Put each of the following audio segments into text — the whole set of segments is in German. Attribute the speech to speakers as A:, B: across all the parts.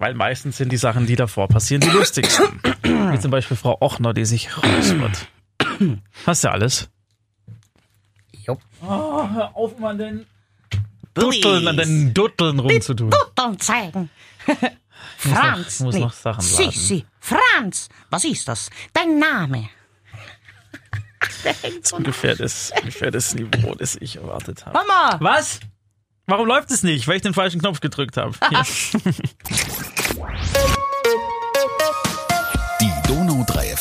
A: Weil meistens sind die Sachen, die davor passieren, die lustigsten. Wie zum Beispiel Frau Ochner, die sich räuspert. Hast du alles?
B: Jo.
A: Oh, hör auf, mal an den Dutteln, an den Dutteln rumzutun.
B: Dutteln zeigen. Franz.
A: Ich muss noch Sachen laden.
B: Sissi. Franz. Was ist das? Dein Name.
A: Das ist ungefähr das, ungefähr das Niveau, das ich erwartet habe.
B: Mama.
A: Was? Warum läuft es nicht? Weil ich den falschen Knopf gedrückt habe.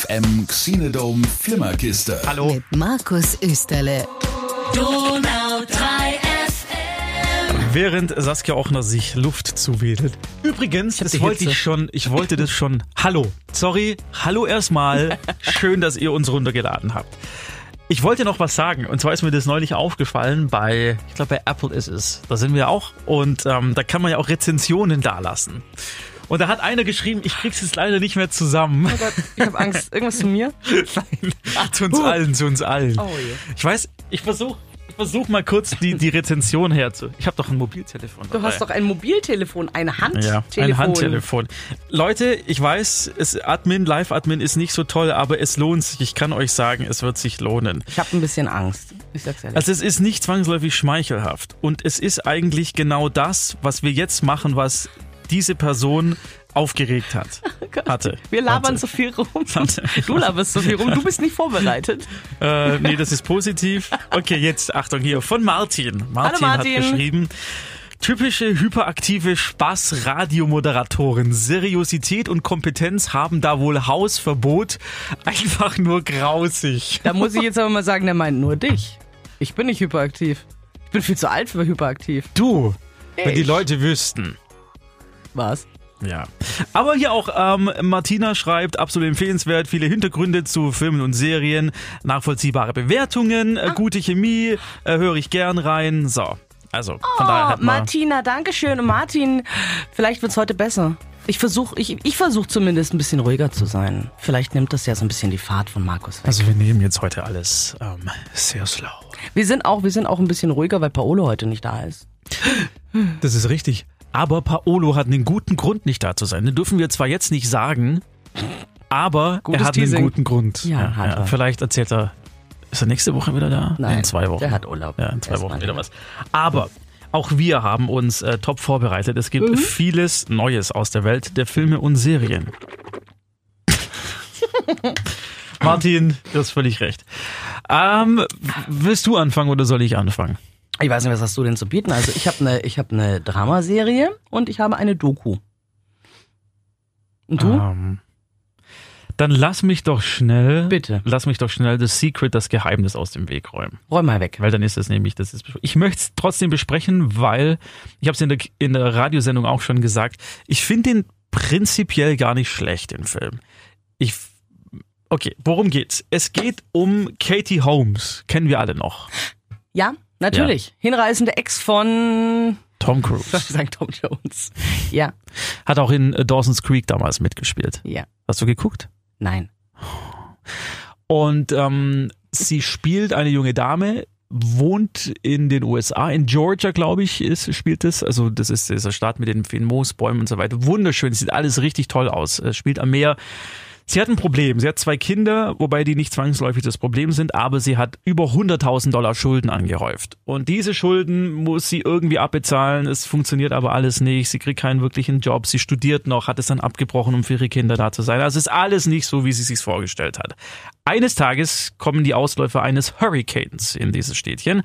C: FM Xenodome Flimmerkiste.
A: Hallo.
D: Mit Markus Österle.
E: Donau 3
A: Während Saskia Ochner sich Luft zuwedelt. Übrigens, das wollte ich schon, ich wollte das schon. Hallo. Sorry. Hallo erstmal. Schön, dass ihr uns runtergeladen habt. Ich wollte noch was sagen. Und zwar ist mir das neulich aufgefallen bei, ich glaube bei Apple ist es. Da sind wir auch. Und ähm, da kann man ja auch Rezensionen dalassen. Und da hat einer geschrieben, ich krieg's jetzt leider nicht mehr zusammen.
B: Ich habe Angst. Irgendwas zu mir?
A: Nein, zu uns allen, zu uns allen.
B: Oh je.
A: Ich weiß, ich versuche versuch mal kurz die, die Rezension herzu. Ich habe doch ein Mobiltelefon.
B: Du hast doch ein Mobiltelefon, ein Handtelefon.
A: ja, ein Handtelefon. Leute, ich weiß, es, Admin, Live-Admin ist nicht so toll, aber es lohnt sich. Ich kann euch sagen, es wird sich lohnen.
B: Ich habe ein bisschen Angst. Ich sag's ehrlich.
A: Also es ist nicht zwangsläufig schmeichelhaft. Und es ist eigentlich genau das, was wir jetzt machen, was diese Person aufgeregt hat. Hatte.
B: wir labern
A: Hatte.
B: so viel rum. Du laberst so viel rum. Du bist nicht vorbereitet.
A: Äh, nee, das ist positiv. Okay, jetzt Achtung hier von Martin. Martin,
B: Hallo,
A: hat
B: Martin.
A: geschrieben. Typische hyperaktive Spaß-Radiomoderatorin. Seriosität und Kompetenz haben da wohl Hausverbot. Einfach nur grausig.
B: Da muss ich jetzt aber mal sagen, der meint nur dich. Ich bin nicht hyperaktiv. Ich bin viel zu alt für hyperaktiv.
A: Du, wenn die
B: Ich.
A: Leute wüssten.
B: Was?
A: Ja. Aber hier auch ähm, Martina schreibt, absolut empfehlenswert, viele Hintergründe zu Filmen und Serien, nachvollziehbare Bewertungen,
B: Ah.
A: äh, gute Chemie, äh, höre ich gern rein. So. Also, von daher
B: Oh,
A: hat man.
B: Martina, danke schön. Und Martin, vielleicht wird's heute besser. Ich versuche ich, ich versuch zumindest ein bisschen ruhiger zu sein. Vielleicht nimmt das ja so ein bisschen die Fahrt von Markus weg.
A: Also wir nehmen jetzt heute alles ähm, sehr slow.
B: wir sind auch, wir sind auch ein bisschen ruhiger, weil Paolo heute nicht da ist.
A: Das ist richtig. Aber Paolo hat einen guten Grund, nicht da zu sein. Den dürfen wir zwar jetzt nicht sagen, aber
B: Gutes
A: er hat
B: Teasing.
A: einen guten Grund.
B: Ja, hat er.
A: Vielleicht erzählt er. Ist er nächste Woche wieder da?
B: Nein,
A: in zwei Wochen.
B: der hat Urlaub.
A: Ja, in zwei
B: Erstmal
A: Wochen wieder was. Aber auch wir haben uns äh, top vorbereitet. Es gibt
B: Mhm.
A: vieles Neues aus der Welt der Filme und Serien. Martin, du hast völlig recht. Ähm, willst du anfangen oder soll ich anfangen?
B: Ich weiß nicht, was hast du denn zu bieten? Also ich habe eine ich habe eine Dramaserie und ich habe eine Doku. Und du?
A: Ähm, dann lass mich doch schnell,
B: Bitte.
A: lass mich doch schnell das Secret, das Geheimnis aus dem Weg räumen.
B: Räum mal weg.
A: Weil dann ist es nämlich, das ist, ich möchte es trotzdem besprechen, weil, ich habe es in der, in der Radiosendung auch schon gesagt, ich finde den prinzipiell gar nicht schlecht, den Film. Ich, okay, worum geht's? Es geht um Katie Holmes, kennen wir alle noch.
B: Ja, natürlich. Hinreißende Ex von
A: Tom Cruise.
B: ich sagen Tom Jones. Ja,
A: Hat auch in äh, Dawson's Creek damals mitgespielt.
B: ja.
A: Hast du geguckt?
B: Nein.
A: Und ähm, sie spielt eine junge Dame, wohnt in den USA, in Georgia, glaube ich, ist, spielt es. Also das ist dieser Staat mit den vielen Moosbäumen und so weiter. Wunderschön, sieht alles richtig toll aus. Es spielt am Meer. Sie hat ein Problem. Sie hat zwei Kinder, wobei die nicht zwangsläufig das Problem sind, aber sie hat über 100.000 Dollar Schulden angehäuft. Und diese Schulden muss sie irgendwie abbezahlen. Es funktioniert aber alles nicht. Sie kriegt keinen wirklichen Job. Sie studiert noch, hat es dann abgebrochen, um für ihre Kinder da zu sein. Also es ist alles nicht so, wie sie sich vorgestellt hat. Eines Tages kommen die Ausläufer eines Hurricanes in dieses Städtchen.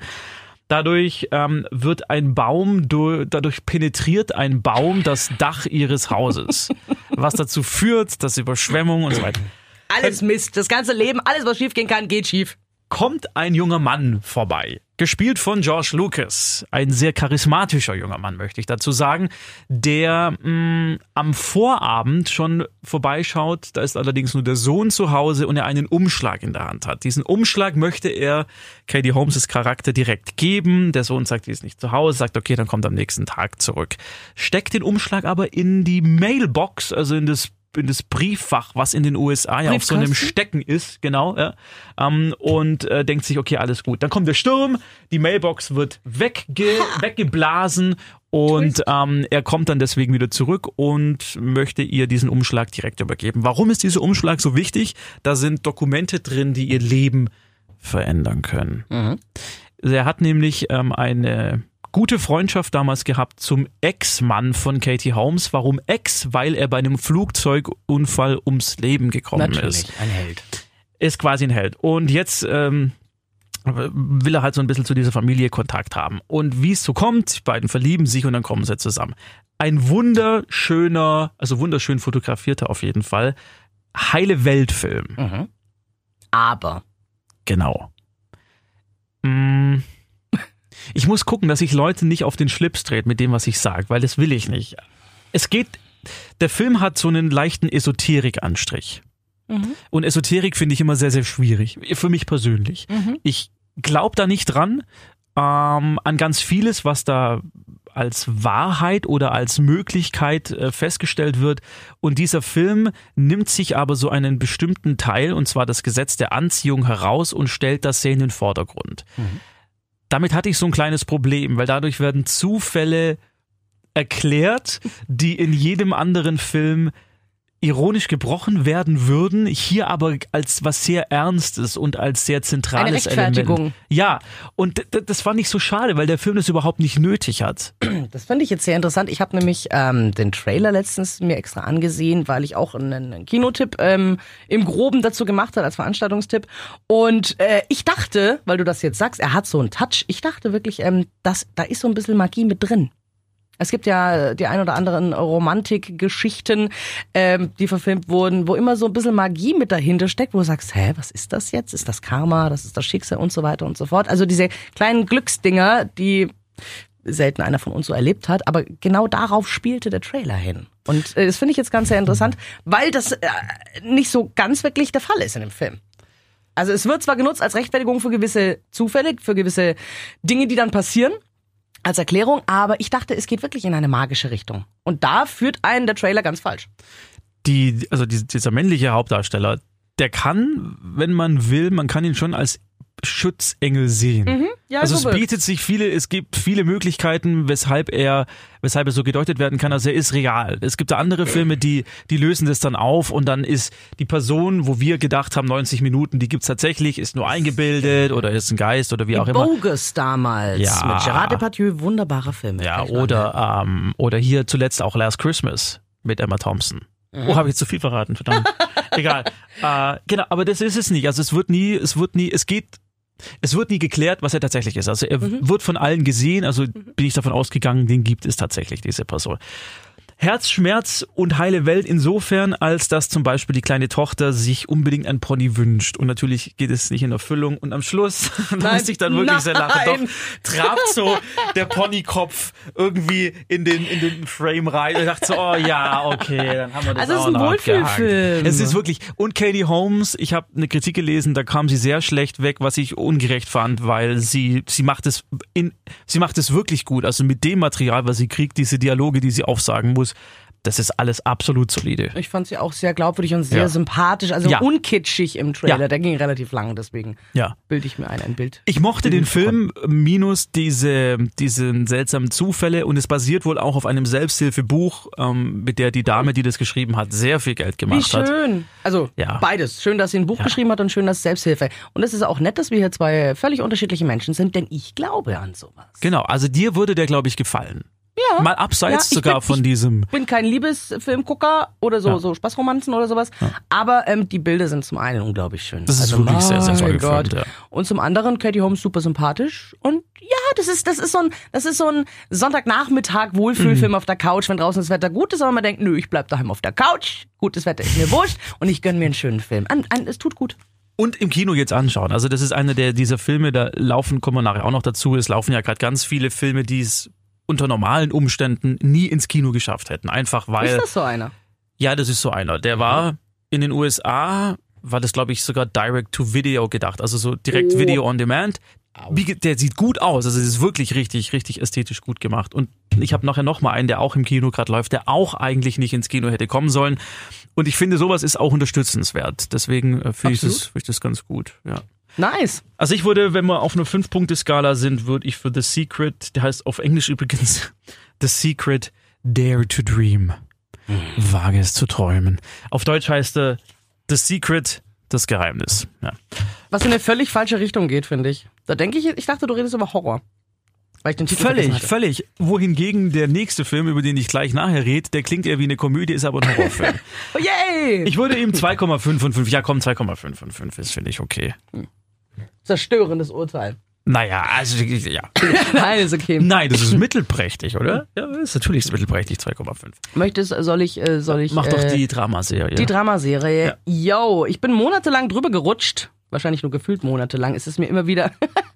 A: Dadurch ähm, wird ein Baum, du- dadurch penetriert ein Baum das Dach ihres Hauses, was dazu führt, dass Überschwemmungen und so weiter.
B: Alles Mist. Das ganze Leben, alles was schief gehen kann, geht schief.
A: Kommt ein junger Mann vorbei, gespielt von George Lucas, ein sehr charismatischer junger Mann, möchte ich dazu sagen, der mh, am Vorabend schon vorbeischaut. Da ist allerdings nur der Sohn zu Hause und er einen Umschlag in der Hand hat. Diesen Umschlag möchte er Katie Holmes' Charakter direkt geben. Der Sohn sagt, die ist nicht zu Hause, sagt, okay, dann kommt am nächsten Tag zurück. Steckt den Umschlag aber in die Mailbox, also in das in das Brieffach, was in den USA ja auf so einem? Stecken ist, genau, ja, ähm, und äh, denkt sich, okay, alles gut. Dann kommt der Sturm, die Mailbox wird wegge weggeblasen Und ähm, er kommt dann deswegen wieder zurück und möchte ihr diesen Umschlag direkt übergeben. Warum ist dieser Umschlag so wichtig? Da sind Dokumente drin, die ihr Leben verändern können. Er hat nämlich ähm, eine gute Freundschaft damals gehabt zum Ex-Mann von Katie Holmes. Warum Ex? Weil er bei einem Flugzeugunfall ums Leben gekommen ist
B: Natürlich, ein Held.
A: ist quasi ein Held. Und jetzt ähm, will er halt so ein bisschen zu dieser Familie Kontakt haben. Und wie es so kommt, die beiden verlieben sich und dann kommen sie zusammen. Ein wunderschöner, also wunderschön fotografierter auf jeden Fall, heile Weltfilm.
B: Mhm. Aber
A: Genau. Mm. Ich muss gucken, dass ich Leute nicht auf den Schlips trete mit dem, was ich sage, weil das will ich nicht. Es geht, der Film hat so einen leichten Esoterik-Anstrich. Und Esoterik finde ich immer sehr, sehr schwierig. Für mich persönlich. Ich glaube da nicht dran, ähm, an ganz vieles, was da als Wahrheit oder als Möglichkeit äh, festgestellt wird. Und dieser Film nimmt sich aber so einen bestimmten Teil, und zwar das Gesetz der Anziehung, heraus und stellt das sehr in den Vordergrund. Damit hatte ich so ein kleines Problem, weil dadurch werden Zufälle erklärt, die in jedem anderen Film ironisch gebrochen werden würden, hier aber als was sehr Ernstes und als sehr zentrales
B: Eine Rechtfertigung.
A: Element. Ja, und das fand ich so schade, weil der Film das überhaupt nicht nötig hat.
B: Das finde ich jetzt sehr interessant. Ich habe nämlich ähm, den Trailer letztens mir extra angesehen, weil ich auch einen, einen Kinotipp ähm, im Groben dazu gemacht habe als Veranstaltungstipp. Und äh, ich dachte, weil du das jetzt sagst, er hat so einen Touch. Ich dachte wirklich, ähm, dass da ist so ein bisschen Magie mit drin. Es gibt ja die ein oder anderen Romantikgeschichten, ähm, die verfilmt wurden, wo immer so ein bisschen Magie mit dahinter steckt, wo du sagst, hä, was ist das jetzt? Ist das Karma? Das ist das Schicksal und so weiter und so fort. Also diese kleinen Glücksdinger, die selten einer von uns so erlebt hat, aber genau darauf spielte der Trailer hin. Und äh, das finde ich jetzt ganz sehr interessant, weil das äh, nicht so ganz wirklich der Fall ist in dem Film. Also es wird zwar genutzt als Rechtfertigung für gewisse Zufälle, für gewisse Dinge, die dann passieren, als Erklärung, aber ich dachte, es geht wirklich in eine magische Richtung. Und da führt einen der Trailer ganz falsch.
A: Die, also die, dieser männliche Hauptdarsteller, der kann, wenn man will, man kann ihn schon als Schutzengel sehen.
B: Ja,
A: also
B: so
A: es bietet sich viele, es gibt viele Möglichkeiten, weshalb er, weshalb er so gedeutet werden kann, also er ist real. Es gibt da andere Filme, die, die lösen das dann auf und dann ist die Person, wo wir gedacht haben, 90 Minuten, die gibt's tatsächlich, ist nur eingebildet oder ist ein Geist oder wie auch immer.
B: Bogus damals
A: Ja.
B: mit Gerard Depardieu, wunderbarer Film.
A: Ja, oder, ähm, oder hier zuletzt auch Last Christmas mit Emma Thompson.
B: Mhm.
A: Oh, habe ich zu viel verraten, verdammt. Egal. Äh, genau, aber das ist es nicht. Also es wird nie, es wird nie, es geht, es wird nie geklärt, was er tatsächlich ist. Also er
B: Mhm.
A: wird von allen gesehen, also bin ich davon ausgegangen, den gibt es tatsächlich, diese Person. Herz, Schmerz und heile Welt insofern, als dass zum Beispiel die kleine Tochter sich unbedingt ein Pony wünscht. Und natürlich geht es nicht in Erfüllung. Und am Schluss, da
B: Nein,
A: musste ich dann wirklich sehr lachen. Doch,
B: nein.
A: trabt so der Ponykopf irgendwie in den, in den Frame rein. Und ich dachte so, oh ja, okay, dann haben wir das
B: Also es ist
A: auch
B: ein Wohlfühlfilm.
A: Es ist wirklich, und Katie Holmes, ich habe eine Kritik gelesen, da kam sie sehr schlecht weg, was ich ungerecht fand, weil sie, sie macht es in, sie macht es wirklich gut. Also mit dem Material, was sie kriegt, diese Dialoge, die sie aufsagen muss, das ist alles absolut solide.
B: Ich fand sie auch sehr glaubwürdig und sehr
A: Ja.
B: sympathisch, also
A: Ja.
B: unkitschig im Trailer.
A: Ja.
B: Der ging relativ lang, deswegen
A: Ja.
B: bilde ich mir ein, ein Bild.
A: Ich mochte den Film minus diese, diesen seltsamen Zufälle und es basiert wohl auch auf einem Selbsthilfebuch, ähm, mit der die Dame, die das geschrieben hat, sehr viel Geld
B: Wie
A: gemacht hat.
B: schön. Also
A: Ja.
B: beides. Schön, dass sie ein Buch geschrieben hat und schön, dass es Selbsthilfe. Und es ist auch nett, dass wir hier zwei völlig unterschiedliche Menschen sind, denn ich glaube an sowas.
A: Genau, also dir würde der, glaube ich, gefallen.
B: Ja.
A: Mal abseits
B: Ja,
A: sogar
B: bin-
A: von diesem.
B: Ich bin kein Liebesfilmgucker oder so,
A: Ja.
B: so Spaßromanzen oder sowas, aber ähm, die Bilder sind zum einen unglaublich schön. Also,
A: Das ist wirklich sehr, sehr toll
B: mein
A: gefilmt, ja.
B: Und zum anderen Katie Holmes super sympathisch und ja, das ist das ist so ein das ist so ein Sonntagnachmittag Wohlfühlfilm
A: Mhm.
B: auf der Couch, wenn draußen das Wetter gut ist, aber man denkt, nö, ich bleib daheim auf der Couch. Gutes Wetter ist mir wurscht und ich gönn mir einen schönen Film. An, an, es tut gut.
A: Und im Kino jetzt anschauen. Also das ist einer der dieser Filme, da laufen, kommen wir nachher auch noch dazu, es laufen ja gerade ganz viele Filme, die es unter normalen Umständen nie ins Kino geschafft hätten. Einfach weil.
B: ist das so einer?
A: Ja, das ist so einer. Der war in den USA, war das glaube ich sogar Direct to Video gedacht, also so direkt
B: Oh.
A: Video on Demand. Der sieht gut aus, also es ist wirklich richtig, richtig ästhetisch gut gemacht. Und ich habe nachher noch mal einen, der auch im Kino gerade läuft, der auch eigentlich nicht ins Kino hätte kommen sollen. Und ich finde, sowas ist auch unterstützenswert. Deswegen äh, finde ich, das- finde ich das ganz gut. Ja.
B: Nice.
A: Also ich würde, wenn wir auf einer 5-Punkte-Skala sind, würde ich für The Secret, der heißt auf Englisch übrigens The Secret, Dare to Dream. Wage es zu träumen. Auf Deutsch heißt er The Secret, das Geheimnis. Ja.
B: Was in eine völlig falsche Richtung geht, finde ich. Da denke ich, ich dachte, du redest über Horror. Weil ich den Titel
A: Völlig, völlig. Wohingegen der nächste Film, über den ich gleich nachher rede, der klingt eher wie eine Komödie, ist aber ein Horrorfilm.
B: Oh, yay!
A: Ich würde ihm 2,5 von 5. Ja, komm, 2,5 von 5 ist, finde ich, okay.
B: Zerstörendes Urteil.
A: Naja, also, ja.
B: Nein, ist okay.
A: Nein, das ist mittelprächtig, oder? Ja, ist natürlich mittelprächtig, 2,5.
B: Möchtest, soll ich, äh, soll ich.
A: Mach doch
B: äh,
A: die Dramaserie.
B: Die Dramaserie. Yo, ich bin monatelang drüber gerutscht. Wahrscheinlich nur gefühlt monatelang. Es ist mir immer wieder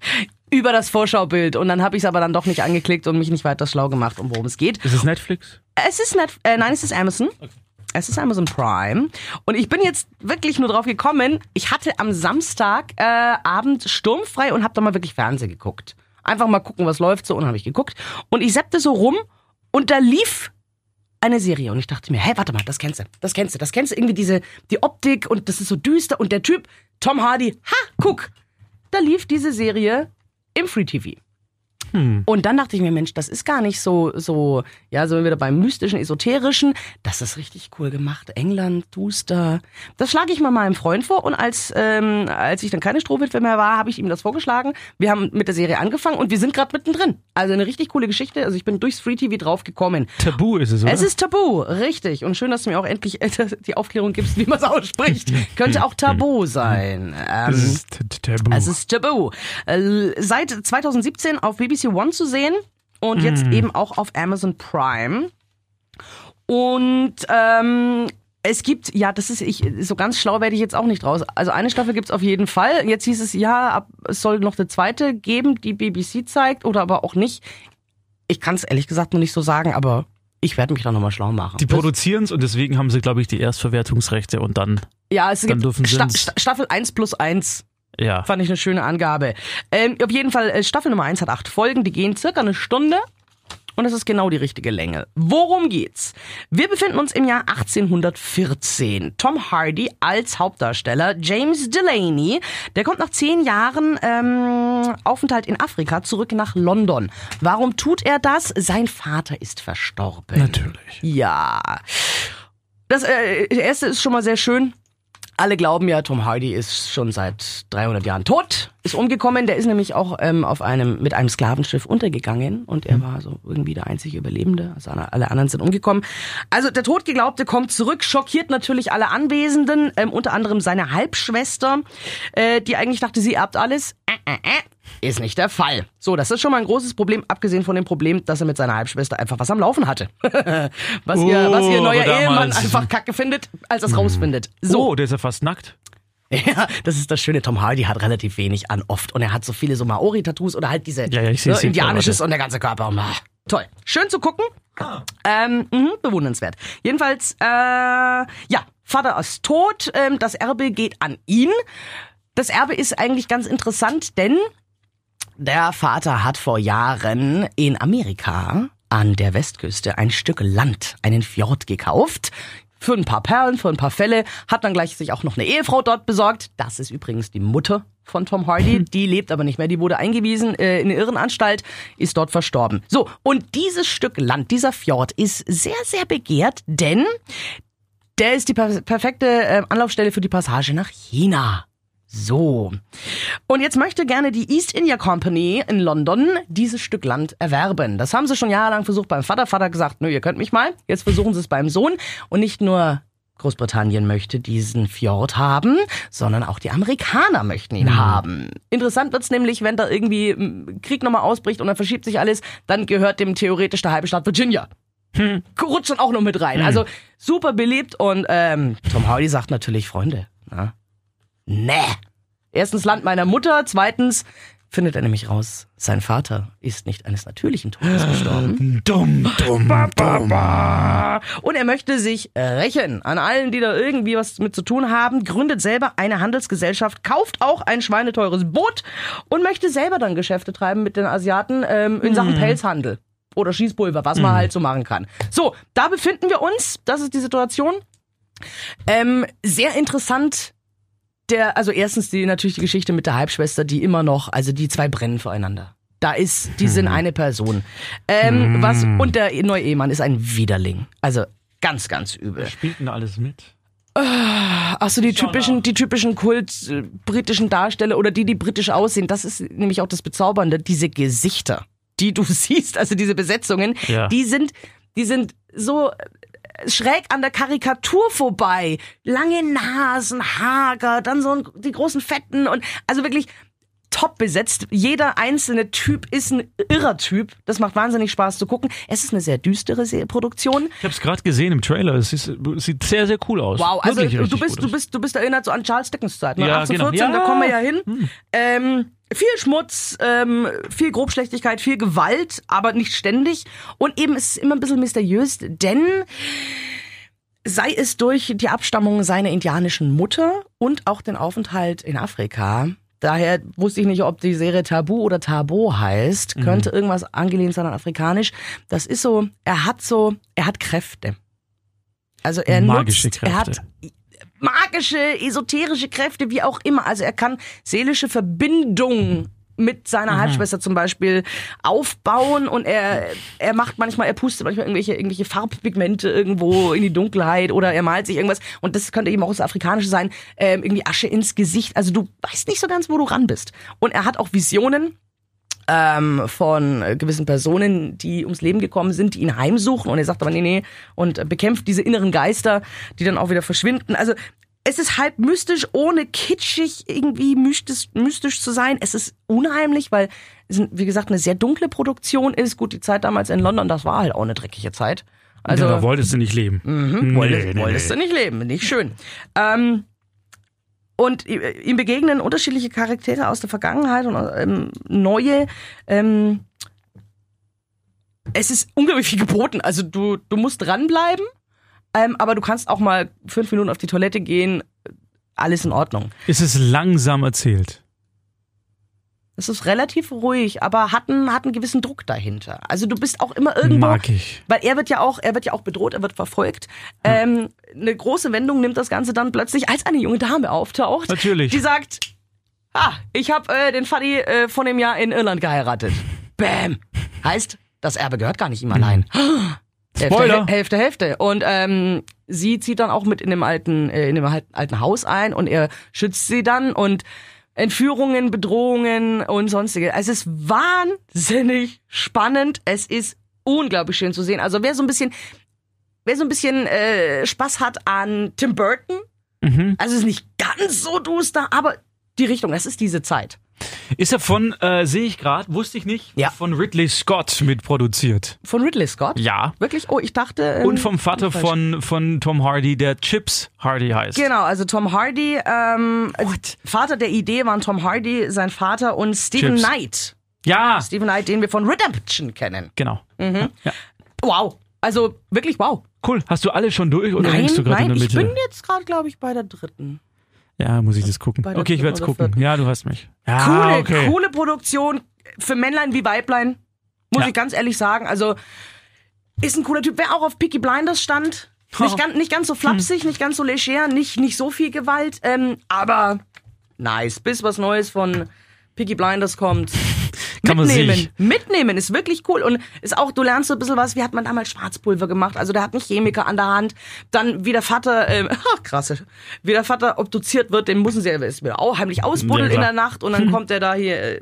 B: über das Vorschaubild. Und dann habe ich es aber dann doch nicht angeklickt und mich nicht weiter schlau gemacht, um worum es geht.
A: ist es Netflix?
B: Es ist net, äh, nein, es ist Amazon. Es ist Amazon Prime. Und ich bin jetzt wirklich nur drauf gekommen. Ich hatte am Samstag äh, Abend sturmfrei und habe da mal wirklich Fernsehen geguckt. Einfach mal gucken, was läuft so. Und habe ich geguckt. Und ich seppte so rum und da lief eine Serie. Und ich dachte mir, hey, warte mal, das kennst du, das kennst du, das kennst du. Irgendwie diese, die Optik und das ist so düster. Und der Typ, Tom Hardy, ha, guck. Da lief diese Serie im Free TV. Und dann dachte ich mir, Mensch, das ist gar nicht so, so, ja, so wieder beim mystischen, esoterischen. Das ist richtig cool gemacht. England, Duster. Das schlage ich mal meinem Freund vor. Und als, ähm, als ich dann keine Strohwitwe mehr war, habe ich ihm das vorgeschlagen. Wir haben mit der Serie angefangen und wir sind gerade mittendrin. Also eine richtig coole Geschichte. Also ich bin durchs Free TV drauf gekommen.
A: Tabu ist es, oder?
B: Es ist Tabu, richtig. Und schön, dass du mir auch endlich die Aufklärung gibst, wie man es ausspricht. Könnte auch Tabu sein. Ähm,
A: Es ist Tabu.
B: es ist Tabu. Äh, seit 2017 auf BBC One zu sehen und jetzt eben auch auf Amazon Prime. Und ähm, es gibt, ja, das ist, ich, so ganz schlau werde ich jetzt auch nicht raus. Also eine Staffel gibt's auf jeden Fall. Jetzt hieß es, ja, ab, es soll noch eine zweite geben, die BBC zeigt oder aber auch nicht. Ich kann es ehrlich gesagt noch nicht so sagen, aber ich werde mich da nochmal schlau machen.
A: die produzieren es und deswegen haben sie, glaube ich, die Erstverwertungsrechte und dann,
B: ja, es
A: dann
B: gibt
A: dürfen sind's-
B: Sta Staffel 1 plus 1.
A: ja.
B: Fand ich eine schöne Angabe. Ähm, auf jeden Fall, äh, Staffel Nummer 1 hat acht Folgen, die gehen circa eine Stunde. Und das ist genau die richtige Länge. Worum geht's? Wir befinden uns im Jahr 1814. Tom Hardy als Hauptdarsteller, James Delaney, der kommt nach zehn Jahren ähm, Aufenthalt in Afrika zurück nach London. Warum tut er das? Sein Vater ist verstorben.
A: Natürlich.
B: Ja. Das äh, erste ist schon mal sehr schön. Alle glauben ja, Tom Hardy ist schon seit 300 Jahren tot, ist umgekommen. Der ist nämlich auch ähm, auf einem mit einem Sklavenschiff untergegangen und er war so irgendwie der einzige Überlebende. Also alle alle anderen sind umgekommen. Also der Todgeglaubte kommt zurück, schockiert natürlich alle Anwesenden, ähm, unter anderem seine Halbschwester, äh, die eigentlich dachte, sie erbt alles. Äh, äh, äh. Ist nicht der Fall. So, das ist schon mal ein großes Problem, abgesehen von dem Problem, dass er mit seiner Halbschwester einfach was am Laufen hatte. was, ihr, was ihr
A: Oh,
B: neuer Ehemann einfach kacke findet, als er es rausfindet. So,
A: Oh, der ist ja fast nackt.
B: ja, das ist das Schöne. Tom Hardy hat relativ wenig an oft und er hat so viele so Maori-Tattoos oder halt diese
A: Ja, ja, ich
B: ne, indianisches und der ganze Körper. Ah, toll. Schön zu gucken. Ähm, mhm, bewundernswert. Jedenfalls, äh, ja, Vater ist tot, ähm, das Erbe geht an ihn. Das Erbe ist eigentlich ganz interessant, denn der Vater hat vor Jahren in Amerika an der Westküste ein Stück Land, einen Fjord gekauft. Für ein paar Perlen, für ein paar Fälle, hat dann gleich sich auch noch eine Ehefrau dort besorgt. Das ist übrigens die Mutter von Tom Hardy. Die lebt aber nicht mehr. Die wurde eingewiesen äh, in eine Irrenanstalt, ist dort verstorben. So, und dieses Stück Land, dieser Fjord ist sehr, sehr begehrt, denn der ist die per perfekte äh, Anlaufstelle für die Passage nach China. So. Und jetzt möchte gerne die East India Company in London dieses Stück Land erwerben. Das haben sie schon jahrelang versucht beim Vater. Vater gesagt, nö, ihr könnt mich mal. Jetzt versuchen sie es beim Sohn. Und nicht nur Großbritannien möchte diesen Fjord haben, sondern auch die Amerikaner möchten ihn haben. Interessant wird's nämlich, wenn da irgendwie mm, Krieg nochmal ausbricht und dann verschiebt sich alles, dann gehört dem theoretisch der halbe Staat Virginia. Rutscht dann auch noch mit rein. Also super beliebt und ähm, Tom Hardy sagt natürlich, Freunde, na, Nee. Erstens Land meiner Mutter, zweitens findet er nämlich raus, sein Vater ist nicht eines natürlichen Todes gestorben.
A: Dumm, dumm, dumm.
B: Und er möchte sich rächen an allen, die da irgendwie was mit zu tun haben, gründet selber eine Handelsgesellschaft, kauft auch ein schweineteures Boot und möchte selber dann Geschäfte treiben mit den Asiaten ähm, in Sachen Pelzhandel. Oder Schießpulver, was man halt so machen kann. So, da befinden wir uns. Das ist die Situation. Ähm, sehr interessant der, also erstens die natürlich die Geschichte mit der Halbschwester, die immer noch, also die zwei brennen füreinander. Da ist, die sind eine Person. Ähm, was, und der neue Ehemann ist ein Widerling. Also ganz, ganz übel.
A: Spielt denn alles mit?
B: Ach so, die typischen, die typischen Kult äh, britischen Darsteller oder die, die britisch aussehen, das ist nämlich auch das Bezaubernde. Diese Gesichter, die du siehst, also diese Besetzungen,
A: Ja.
B: die sind, die sind so schräg an der Karikatur vorbei. Lange Nasen, hager, dann so die großen Fetten und also wirklich top besetzt. Jeder einzelne Typ ist ein irrer Typ. Das macht wahnsinnig Spaß zu gucken. Es ist eine sehr düstere Produktion.
A: Ich habe es gerade gesehen im Trailer. Es ist, sieht sehr, sehr cool aus.
B: Wow, also
A: Wirklich
B: du bist, du bist, du bist erinnert so an Charles Dickens Zeit, ne?
A: Ja,
B: 1814,
A: genau.
B: da
A: Ja.
B: kommen wir ja hin. Ähm, viel Schmutz, ähm, viel Grobschlechtigkeit, viel Gewalt, aber nicht ständig. Und eben ist es immer ein bisschen mysteriös, denn sei es durch die Abstammung seiner indianischen Mutter und auch den Aufenthalt in Afrika. Daher wusste ich nicht, ob die Serie Tabu oder Tabo heißt.
A: Mhm.
B: Könnte irgendwas angelehnt sein an afrikanisch. Das ist so, er hat so, er hat Kräfte. Also er
A: Magische
B: nutzt, er hat
A: Kräfte.
B: magische, esoterische Kräfte, wie auch immer. Also er kann seelische Verbindung mit seiner
A: Mhm.
B: Halbschwester zum Beispiel aufbauen und er, er macht manchmal, er pustet manchmal irgendwelche, irgendwelche Farbpigmente irgendwo in die Dunkelheit oder er malt sich irgendwas und das könnte eben auch das Afrikanische sein, ähm, irgendwie Asche ins Gesicht. Also du weißt nicht so ganz, wo du ran bist. Und er hat auch Visionen, ähm, von gewissen Personen, die ums Leben gekommen sind, die ihn heimsuchen und er sagt aber nee, nee und bekämpft diese inneren Geister, die dann auch wieder verschwinden. Also es ist halb mystisch, ohne kitschig irgendwie mystisch, mystisch zu sein. Es ist unheimlich, weil es, wie gesagt, eine sehr dunkle Produktion ist. Gut, die Zeit damals in London, das war halt auch eine dreckige Zeit. Also
A: ja, da wolltest du nicht leben.
B: Mhm, wolltest, wolltest du nicht leben, nicht schön. Ähm, und ihm begegnen unterschiedliche Charaktere aus der Vergangenheit und ähm, neue. Ähm, es ist unglaublich viel geboten. Also du, du musst dranbleiben, ähm, aber du kannst auch mal fünf Minuten auf die Toilette gehen. Alles in Ordnung.
A: Es ist langsam erzählt.
B: Es ist relativ ruhig, aber hat einen, hat einen gewissen Druck dahinter. Also du bist auch immer irgendwo.
A: Mag ich.
B: Weil er wird ja auch, er wird ja auch bedroht, er wird verfolgt. Ähm, eine große Wendung nimmt das Ganze dann plötzlich, als eine junge Dame auftaucht.
A: Natürlich.
B: Die sagt, ah, ich habe äh, den Faddy äh, von dem Jahr in Irland geheiratet. Bam. Heißt, das Erbe gehört gar nicht ihm allein. Hälfte,
A: Spoiler.
B: Hälfte, Hälfte. Und ähm, sie zieht dann auch mit in dem alten, äh, in dem alten, Haus ein und er schützt sie dann und Entführungen, Bedrohungen und sonstige. Es ist wahnsinnig spannend. Es ist unglaublich schön zu sehen. Also wer so ein bisschen, wer so ein bisschen äh, Spaß hat an Tim Burton,
A: Mhm.
B: also es ist nicht ganz so duster, aber die Richtung, es ist diese Zeit.
A: Ist er von, äh, sehe ich gerade, wusste ich nicht,
B: Ja.
A: von Ridley Scott mitproduziert.
B: Von Ridley Scott?
A: Ja.
B: Wirklich? Oh, ich dachte. ähm,
A: Und vom Vater von, von Tom Hardy, der Chips Hardy heißt.
B: Genau, also Tom Hardy, ähm, Vater der Idee waren Tom Hardy, sein Vater und Stephen
A: Chips.
B: Knight.
A: Ja,
B: Stephen Knight, den wir von Redemption kennen.
A: genau.
B: Mhm.
A: Ja.
B: Wow. Also wirklich wow.
A: Cool. Hast du alle schon durch oder
B: nein,
A: hängst du gerade in der
B: ich
A: Mitte?
B: bin jetzt gerade, glaube ich, bei der dritten.
A: Ja, muss ich das gucken. Okay, ich werde es gucken. Ja, du hast mich. Ja,
B: Coole,
A: okay.
B: coole Produktion für Männlein wie Weiblein. Muss
A: Ja.
B: ich ganz ehrlich sagen. Also ist ein cooler Typ. Wer auch auf Peaky Blinders stand, nicht, ganz, nicht ganz so flapsig, nicht ganz so leger, nicht, nicht so viel Gewalt, ähm, aber nice. Bis was Neues von Peaky Blinders kommt.
A: Kann man
B: mitnehmen.
A: sich-
B: Mitnehmen ist wirklich cool. Und ist auch, du lernst so ein bisschen was, wie hat man damals Schwarzpulver gemacht. Also der hat einen Chemiker an der Hand. Dann, wie der Vater, ähm, ach, krasse, wie der Vater obduziert wird, den müssen sie ist wieder auch heimlich ausbuddeln
A: Ja,
B: in der Nacht und dann kommt er da hier. Äh,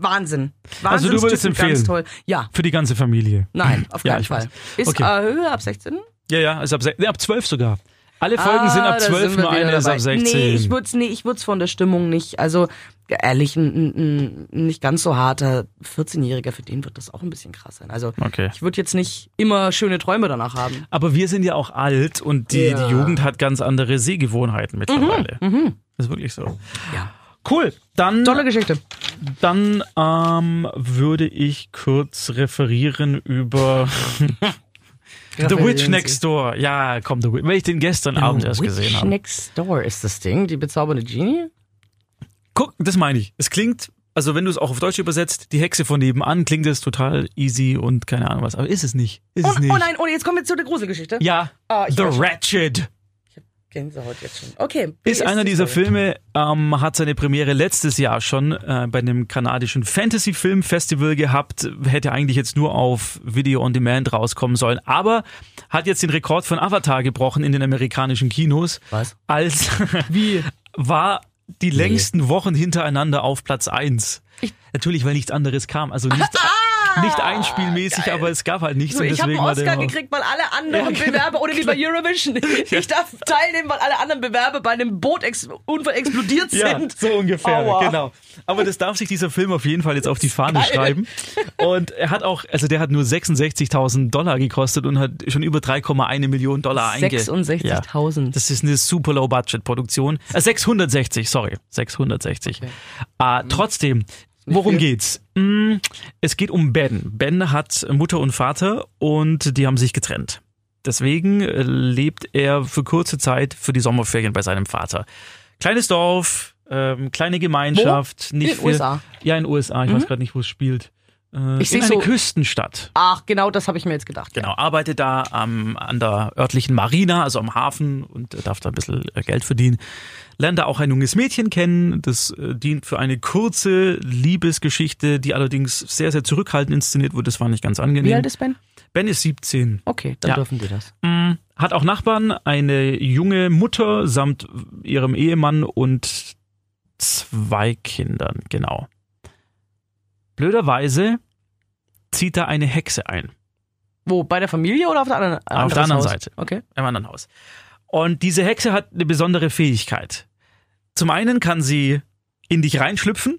B: Wahnsinn.
A: Also du würdest empfehlen?
B: Ganz toll. Ja.
A: Für die ganze Familie.
B: Nein, auf
A: Ja,
B: keinen
A: ich
B: Fall.
A: weiß.
B: Ist
A: Okay.
B: äh, ab 16?
A: Ja, ja, ist ab, se- nee, ab 12 sogar. Alle Folgen sind
B: Ah,
A: ab
B: da
A: 12,
B: sind wir
A: nur eine ist ab 16.
B: Nee, ich würd's, nee, ich würd's von der Stimmung nicht. Also ehrlich, ein, ein, ein nicht ganz so harter 14-Jähriger, für den wird das auch ein bisschen krass sein. Also
A: Okay.
B: ich würde jetzt nicht immer schöne Träume danach haben.
A: Aber wir sind ja auch alt und die,
B: Ja.
A: die Jugend hat ganz andere Sehgewohnheiten mittlerweile. Das ist wirklich so.
B: Ja.
A: Cool. Dann,
B: Tolle Geschichte.
A: dann ähm, würde ich kurz referieren über The Witch Next Door. Ja, komm, The Witch. Weil ich den gestern Abend erst
B: Witch
A: gesehen habe.
B: Next Door ist das Ding, die bezaubernde Genie?
A: Guck, das meine ich. Es klingt, also wenn du es auch auf Deutsch übersetzt, die Hexe von nebenan, klingt es total easy und keine Ahnung was. Aber ist es nicht. Ist
B: Oh,
A: es nicht.
B: oh nein, oh, jetzt kommen wir zu der Gruselgeschichte.
A: Ja,
B: Ah,
A: The. Ratchet.
B: Gänsehaut jetzt schon. Okay. wie
A: Ist einer
B: die
A: dieser? Filme, ähm, hat seine Premiere letztes Jahr schon äh, bei einem kanadischen Fantasy-Film-Festival gehabt, hätte eigentlich jetzt nur auf Video on Demand rauskommen sollen, aber hat jetzt den Rekord von Avatar gebrochen in den amerikanischen Kinos.
B: Was?
A: Als Wie? war die längsten Wochen hintereinander auf Platz 1. Natürlich, weil nichts anderes kam. Also nicht, nicht einspielmäßig, aber es gab halt nichts.
B: So, ich habe einen Oscar gekriegt, weil alle anderen
A: Ja, genau.
B: Bewerber, oder wie bei Eurovision, ich darf teilnehmen, weil alle anderen Bewerber bei einem Bootunfall explodiert
A: Ja,
B: sind.
A: so ungefähr,
B: Aua.
A: genau. Aber das darf sich dieser Film auf jeden Fall jetzt auf die Fahne
B: Geil.
A: schreiben. Und er hat auch, also der hat nur 66.000 Dollar gekostet und hat schon über 3,1 Millionen Dollar einge...
B: 66.000.
A: Das ist eine super Low-Budget-Produktion. Äh, 660, sorry, 660. Ah, trotzdem, worum
B: viel?
A: geht's? Mm, Es geht um Ben. Ben hat Mutter und Vater und die haben sich getrennt. Deswegen äh, lebt er für kurze Zeit für die Sommerferien bei seinem Vater. Kleines Dorf, ähm, kleine Gemeinschaft, nicht
B: In den. USA.
A: Ja, in den USA. Ich weiß gerade nicht, wo es spielt. Äh,
B: Ich
A: in eine
B: so-
A: Küstenstadt.
B: Ach, genau das habe ich mir jetzt gedacht.
A: Genau, arbeitet da am, an der örtlichen Marina, also am Hafen und äh, darf da ein bisschen äh, Geld verdienen. Lernt da auch ein junges Mädchen kennen, das äh, dient für eine kurze Liebesgeschichte, die allerdings sehr, sehr zurückhaltend inszeniert wurde. Das war nicht ganz angenehm.
B: Wie alt ist Ben?
A: ben ist 17.
B: Okay, dann
A: Ja.
B: dürfen wir das.
A: Mm, Hat auch Nachbarn, eine junge Mutter samt ihrem Ehemann und zwei Kindern, genau. Blöderweise zieht da eine Hexe ein.
B: Wo, bei der Familie oder auf der anderen,
A: Auf der anderen
B: Haus?
A: Seite.
B: Okay.
A: im anderen Haus. Und diese Hexe hat eine besondere Fähigkeit. Zum einen kann sie in dich reinschlüpfen,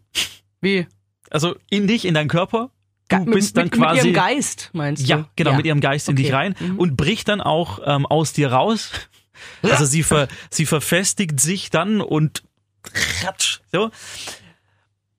B: Wie?
A: also in dich, in deinen Körper. Du
B: mit,
A: bist dann
B: mit,
A: quasi.
B: mit ihrem Geist, meinst du?
A: Ja, genau, mit ihrem Geist in
B: Okay.
A: dich rein
B: Mhm.
A: und bricht dann auch ähm, aus dir raus. Also sie, ver, sie verfestigt sich dann und ratsch, so.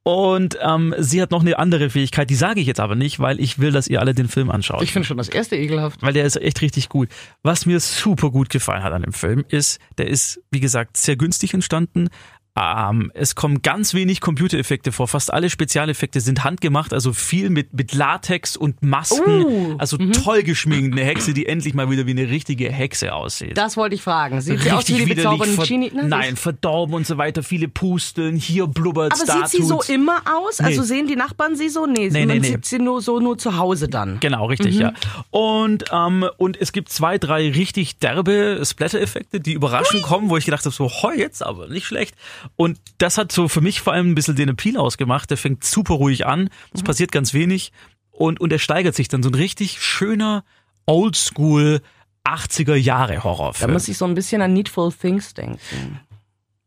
A: Und ähm, sie hat noch eine andere Fähigkeit, die sage ich jetzt aber nicht, weil ich will, dass ihr alle den Film anschaut.
B: Ich finde schon das erste ekelhaft.
A: weil der ist echt richtig gut. Was mir super gut gefallen hat an dem Film ist, der ist, wie gesagt, sehr günstig entstanden. Ähm, es kommen ganz wenig Computereffekte vor. Fast alle Spezialeffekte sind handgemacht, also viel mit, mit Latex und Masken.
B: Uh,
A: also toll geschminkt. Eine Hexe, die endlich mal wieder wie eine richtige Hexe aussieht.
B: Das wollte ich fragen. Sieht sie aus wie die
A: widerlich,
B: bezaubernde
A: ver-
B: Genie?
A: Nein, verdorben und so weiter. Viele Pusteln, hier blubbert
B: Aber
A: da
B: sieht sie so immer aus? Also
A: Nee.
B: sehen die Nachbarn sie so? Nee,
A: Nee,
B: man
A: nee, nee.
B: sieht sie nur so nur zu Hause dann.
A: Genau, richtig,
B: Mhm.
A: ja. Und, ähm, und es gibt zwei, drei richtig derbe Splatter-Effekte, die überraschend kommen, wo ich gedacht habe, so, heu, jetzt aber, nicht schlecht. Und das hat so für mich vor allem ein bisschen den Appeal ausgemacht. Der fängt super ruhig an, es passiert ganz wenig und, und er steigert sich dann so ein richtig schöner, oldschool 80er Jahre
B: Da
A: Horrorfilm.
B: muss ich so ein bisschen an Needful Things denken.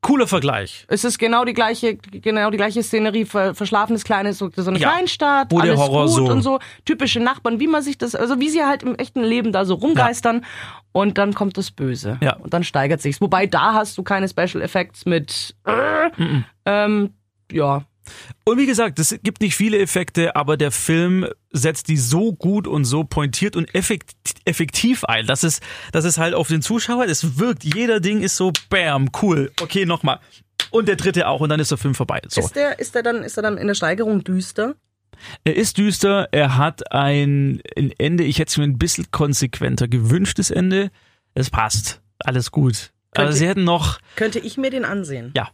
A: Cooler Vergleich.
B: Es ist genau die gleiche, genau die gleiche Szenerie, ver, verschlafenes kleines, so, eine
A: Ja.
B: Kleinstadt,
A: Wo
B: alles
A: Horror
B: gut
A: so-
B: und so, typische Nachbarn, wie man sich das, also wie sie halt im echten Leben da so rumgeistern und dann kommt das Böse.
A: Ja.
B: Und dann steigert sich's. Wobei da hast du keine Special Effects mit, äh, ähm, ja.
A: Und wie gesagt, es gibt nicht viele Effekte, aber der Film setzt die so gut und so pointiert und effekt, effektiv ein, dass es, dass es halt auf den Zuschauer, es wirkt, jeder Ding ist so, bam, cool, okay, nochmal. Und der dritte auch und dann ist der Film vorbei. So.
B: Ist der, ist der dann, ist er dann in der Steigerung düster?
A: Er ist düster, er hat ein, ein Ende, ich hätte es mir ein bisschen konsequenter gewünschtes Ende. Es passt, alles gut. Aber
B: Könnte-
A: sie hätten noch,
B: Könnte ich mir den ansehen?
A: ja,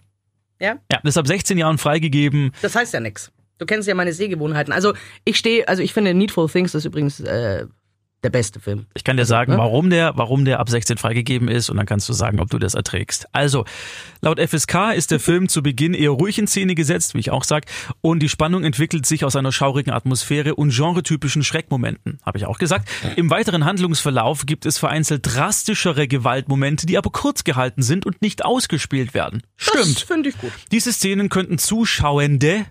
B: Ja?
A: ja, das ab 16 Jahren freigegeben.
B: Das heißt ja nix. Du kennst ja meine Sehgewohnheiten. Also ich stehe, also ich finde Needful Things ist übrigens äh, der beste Film.
A: Ich kann dir sagen,
B: ne?
A: warum der, warum der ab 16 freigegeben ist und dann kannst du sagen, ob du das erträgst. Also, laut FSK ist der Film zu Beginn eher ruhig in Szene gesetzt, wie ich auch sag, und die Spannung entwickelt sich aus einer schaurigen Atmosphäre und genretypischen Schreckmomenten, habe ich auch gesagt. Im weiteren Handlungsverlauf gibt es vereinzelt drastischere Gewaltmomente, die aber kurz gehalten sind und nicht ausgespielt werden. Stimmt.
B: finde ich gut.
A: Diese Szenen könnten Zuschauende,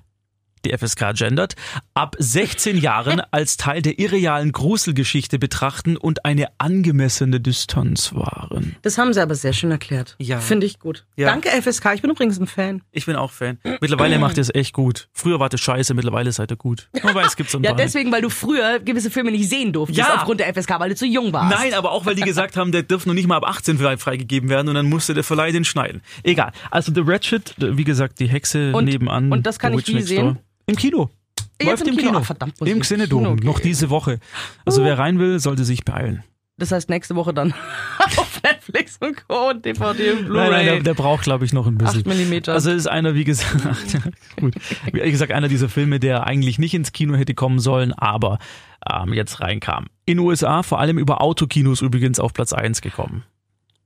A: die FSK gendert, ab 16 Jahren als Teil der irrealen Gruselgeschichte betrachten und eine angemessene Distanz wahren.
B: Das haben sie aber sehr schön erklärt.
A: Ja.
B: Finde ich gut.
A: Ja.
B: Danke FSK, ich bin übrigens ein Fan.
A: Ich bin auch Fan. Mittlerweile macht er es echt gut. Früher war das scheiße, mittlerweile seid ihr gut. Wobei es gibt so ein
B: Ja, deswegen, weil du früher gewisse Filme nicht sehen durftest
A: Ja.
B: aufgrund der FSK, weil du zu jung warst.
A: Nein, aber auch weil die gesagt haben, der dürfte noch nicht mal ab 18 frei- freigegeben werden und dann musste der Verleih den schneiden. Egal. Also The Ratchet, wie gesagt, die Hexe
B: Und-
A: nebenan.
B: und das kann ich wie sehen?
A: Im Kino. Läuft
B: im
A: im
B: Kino.
A: Kino.
B: Ach, verdammt,
A: Im
B: ins
A: Xenodom.
B: Kino.
A: Noch diese Woche. Also wer rein will, sollte sich beeilen.
B: Das heißt nächste Woche dann auf Netflix. Und Co. und DVD und
A: Nein, nein, der,
B: Blu-ray.
A: der braucht, glaube ich, noch ein bisschen.
B: 8 Millimeter.
A: Also ist einer, wie gesagt, gut, wie gesagt, einer dieser Filme, der eigentlich nicht ins Kino hätte kommen sollen, aber ähm, jetzt reinkam. In den USA vor allem über Autokinos übrigens auf Platz 1 gekommen.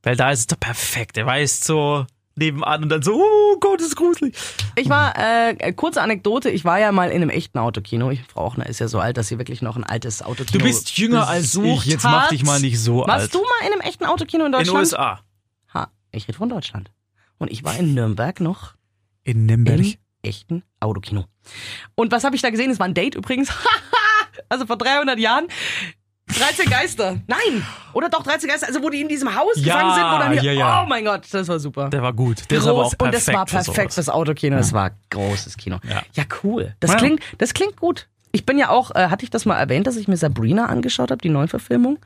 A: Weil da ist es doch perfekt. Er weiß so nebenan und dann so, oh Gott, ist gruselig.
B: Ich war, äh, kurze Anekdote, ich war ja mal in einem echten Autokino. Ich, Frau Ochner ist ja so alt, dass sie wirklich noch ein altes Autokino
A: Du bist jünger als ich. Jetzt mach dich mal nicht so
B: Warst
A: alt.
B: du mal in einem echten Autokino in
A: in den
B: Deutschland?
A: USA.
B: Ha, ich rede von Deutschland. Und ich war in Nürnberg noch
A: In Nürnberg.
B: im echten Autokino. Und was habe ich da gesehen? Es war ein Date übrigens. also vor 300 Jahren. 13 Geister. Nein. Oder doch 13 Geister. Also wo die in diesem Haus
A: Ja,
B: gefangen sind. Wo dann hier,
A: ja, ja.
B: Oh mein Gott, das war super.
A: Der war gut. Der ist aber auch
B: Groß, und
A: perfekt.
B: es war perfekt fürs Autokino. Es war großes Kino.
A: Ja.
B: Ja, cool. Das klingt, das klingt gut. Ich bin ja auch, äh, hatte ich das mal erwähnt, dass ich mir Sabrina angeschaut habe, die Neuverfilmung?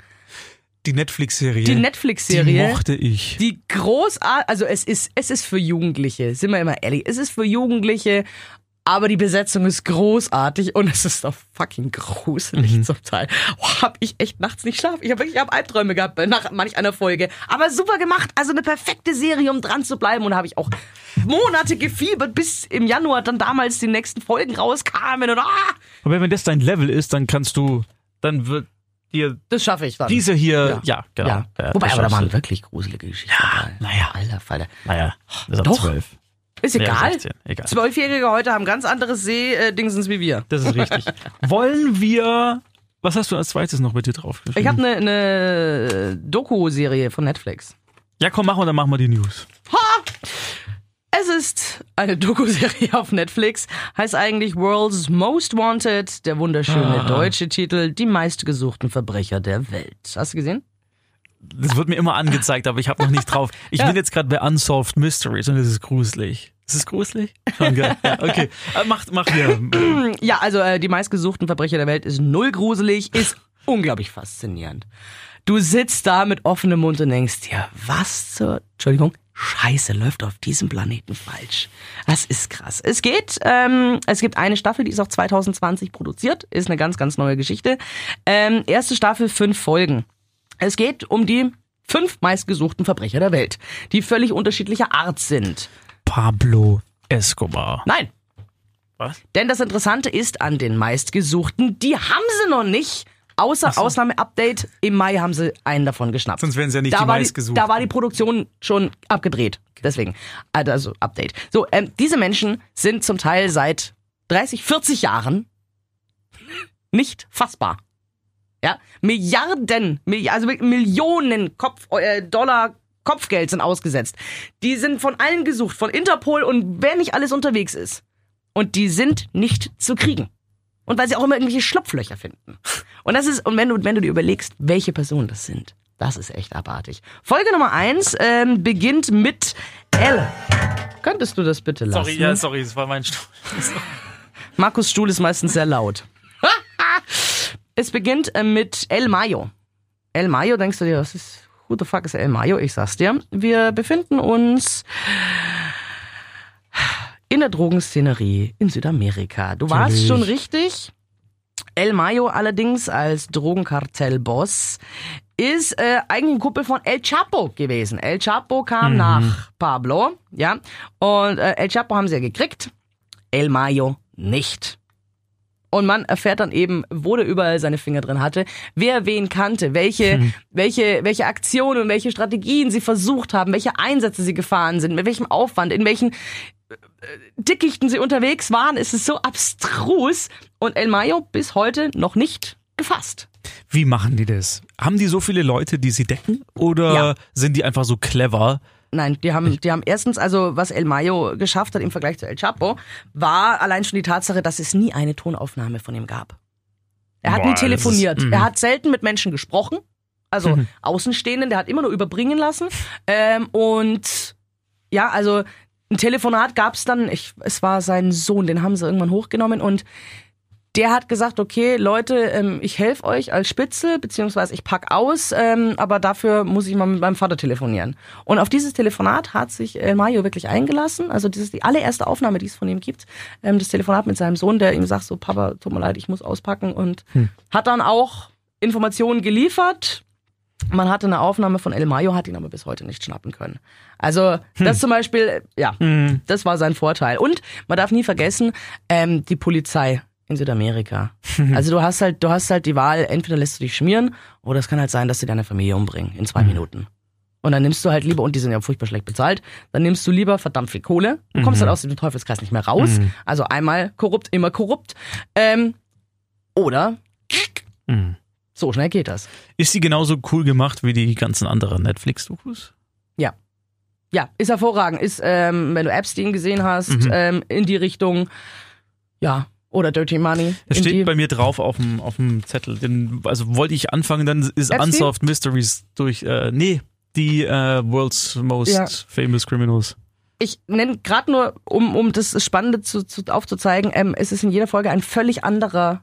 A: Die Netflix-Serie.
B: Die
A: Die
B: Netflix-Serie.
A: mochte ich.
B: Die großartig, also es ist, es ist für Jugendliche, sind wir immer ehrlich, es ist für Jugendliche, aber die Besetzung ist großartig und es ist doch fucking gruselig
A: Mhm.
B: zum Teil. Oh, hab ich echt nachts nicht schlafen. Ich habe wirklich ich hab Albträume gehabt nach manch einer Folge. Aber super gemacht, also eine perfekte Serie, um dran zu bleiben und da habe ich auch Monate gefiebert, bis im Januar dann damals die nächsten Folgen rauskamen und ah,
A: Aber wenn das dein Level ist, dann kannst du, dann wird dir
B: das schaffe ich dann.
A: diese hier, ja, genau.
B: ja.
A: Ja,
B: Wobei, aber da waren wirklich gruselige Geschichten dabei.
A: naja.
B: Alter Falter.
A: Naja, das ist
B: Doch.
A: 12.
B: Ist egal.
A: 16, egal.
B: Zwölfjährige heute haben ganz anderes See-Dingsens wie wir.
A: Das ist richtig. Wollen wir, was hast du als zweites noch bitte drauf?
B: Ich habe eine ne Doku-Serie von Netflix.
A: Ja, komm, machen wir, dann machen wir die News.
B: Es ist eine Doku-Serie auf Netflix, heißt eigentlich World's Most Wanted, der wunderschöne
A: Ah.
B: deutsche Titel, die meistgesuchten Verbrecher der Welt. Hast du gesehen?
A: Das wird mir immer angezeigt, aber ich habe noch nicht drauf. Ich
B: Ja.
A: bin jetzt gerade bei Unsolved Mysteries und es ist gruselig. Ist es gruselig? Schon geil. Ja, okay. Aber mach, mach hier.
B: Ja, also äh, die meistgesuchten Verbrecher der Welt ist null gruselig, ist unglaublich faszinierend. Du sitzt da mit offenem Mund und denkst dir, was zur, Entschuldigung, Scheiße läuft auf diesem Planeten falsch. Das ist krass. Es geht, ähm, es gibt eine Staffel, die ist auch 2020 produziert, ist eine ganz, ganz neue Geschichte. Ähm, erste Staffel, fünf Folgen. Es geht um die fünf meistgesuchten Verbrecher der Welt, die völlig unterschiedlicher Art sind.
A: Pablo Escobar.
B: Nein,
A: Was?
B: denn das Interessante ist an den meistgesuchten, die haben sie noch nicht. Außer Ausnahme-Update, im Mai haben sie einen davon geschnappt.
A: Sonst wären sie ja nicht
B: da
A: die
B: war
A: meistgesuchten.
B: Da war die Produktion schon abgedreht. Deswegen. Also Update. So, ähm, diese Menschen sind zum Teil seit 30, 40 Jahren nicht fassbar. Ja, Milliarden, Milli- also Millionen Kopf, äh, Dollar Kopfgeld sind ausgesetzt. Die sind von allen gesucht, von Interpol und wer nicht alles unterwegs ist. Und die sind nicht zu kriegen. Und weil sie auch immer irgendwelche Schlupflöcher finden. Und das ist, und wenn du, wenn du dir überlegst, welche Personen das sind, das ist echt abartig. Folge Nummer eins ähm, beginnt mit L. Könntest du das bitte lassen?
A: Sorry, ja, sorry, das war mein Stuhl.
B: Markus Stuhl ist meistens sehr laut. Es beginnt äh, mit El Mayo. El Mayo, denkst du dir, was ist, who the fuck ist El Mayo? Ich sag's dir. Wir befinden uns in der Drogenszenerie in Südamerika. Du warst
A: Natürlich.
B: schon richtig. El Mayo allerdings als Drogenkartellboss ist äh, eigentlich ein Kumpel von El Chapo gewesen. El Chapo kam nach Pablo, ja, und äh, El Chapo haben sie ja gekriegt. El Mayo nicht. Und man erfährt dann eben, wo der überall seine Finger drin hatte, wer wen kannte, welche, welche, welche Aktionen und welche Strategien sie versucht haben, welche Einsätze sie gefahren sind, mit welchem Aufwand, in welchen äh, Dickichten sie unterwegs waren. Es ist so abstrus. Und El Mayo bis heute noch nicht gefasst.
A: Wie machen die das? Haben die so viele Leute, die sie decken? Oder
B: Ja.
A: sind die einfach so clever?
B: Nein, die haben, die haben erstens, also was El Mayo geschafft hat im Vergleich zu El Chapo, war allein schon die Tatsache, dass es nie eine Tonaufnahme von ihm gab. Er hat
A: Boah,
B: nie telefoniert.
A: ist- mhm.
B: er hat selten mit Menschen gesprochen. Also Außenstehenden, der hat immer nur überbringen lassen. Ähm, und ja, also ein Telefonat gab's dann, ich, es war sein Sohn, den haben sie irgendwann hochgenommen und der hat gesagt, okay, Leute, ähm, ich helfe euch als Spitzel, beziehungsweise ich pack aus, ähm, aber dafür muss ich mal mit meinem Vater telefonieren. Und auf dieses Telefonat hat sich El Mayo wirklich eingelassen. Also das ist die allererste Aufnahme, die es von ihm gibt. Ähm, das Telefonat mit seinem Sohn, der ihm sagt, so Papa, tut mir leid, ich muss auspacken und hat dann auch Informationen geliefert. Man hatte eine Aufnahme von El Mayo, hat ihn aber bis heute nicht schnappen können. Also das zum Beispiel, ja, das war sein Vorteil. Und man darf nie vergessen, ähm, die Polizei in Südamerika. Also du hast halt, du hast halt die Wahl, entweder lässt du dich schmieren oder es kann halt sein, dass sie deine Familie umbringen in zwei Minuten. Und dann nimmst du halt lieber, und die sind ja furchtbar schlecht bezahlt, dann nimmst du lieber verdammt viel Kohle und kommst halt aus dem Teufelskreis nicht mehr raus. Also einmal korrupt, immer korrupt. Ähm, oder
A: Mhm.
B: so schnell geht das.
A: Ist sie genauso cool gemacht wie die ganzen anderen Netflix-Dokus?
B: Ja. Ja, ist hervorragend. Ist, ähm, wenn du Epstein gesehen hast,
A: Mhm.
B: ähm, in die Richtung, ja, oder Dirty Money.
A: Das steht bei mir drauf auf dem, auf dem Zettel. Den, also wollte ich anfangen, dann ist
B: Epstein?
A: Unsolved Mysteries durch, äh, nee, die äh, World's Most
B: Ja.
A: Famous Criminals.
B: ich nenne gerade nur, um, um das Spannende zu, zu, aufzuzeigen, ähm, es ist in jeder Folge ein völlig anderer,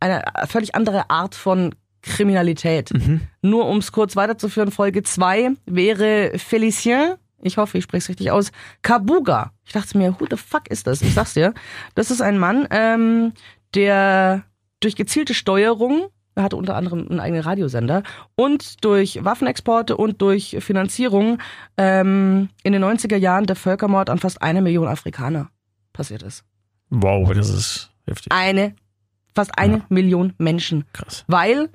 B: eine völlig andere Art von Kriminalität.
A: Mhm.
B: Nur um es kurz weiterzuführen, Folge 2 wäre Felicien, ich hoffe, ich spreche es richtig aus, Kabuga. Ich dachte mir, who the fuck ist das? Ich sag's dir. Das ist ein Mann, ähm, der durch gezielte Steuerung, er hatte unter anderem einen eigenen Radiosender, und durch Waffenexporte und durch Finanzierung ähm, in den 90er Jahren der Völkermord an fast eine Million Afrikaner passiert ist.
A: Wow, das ist heftig.
B: Eine, fast eine
A: Ja.
B: Million Menschen
A: Krass.
B: weil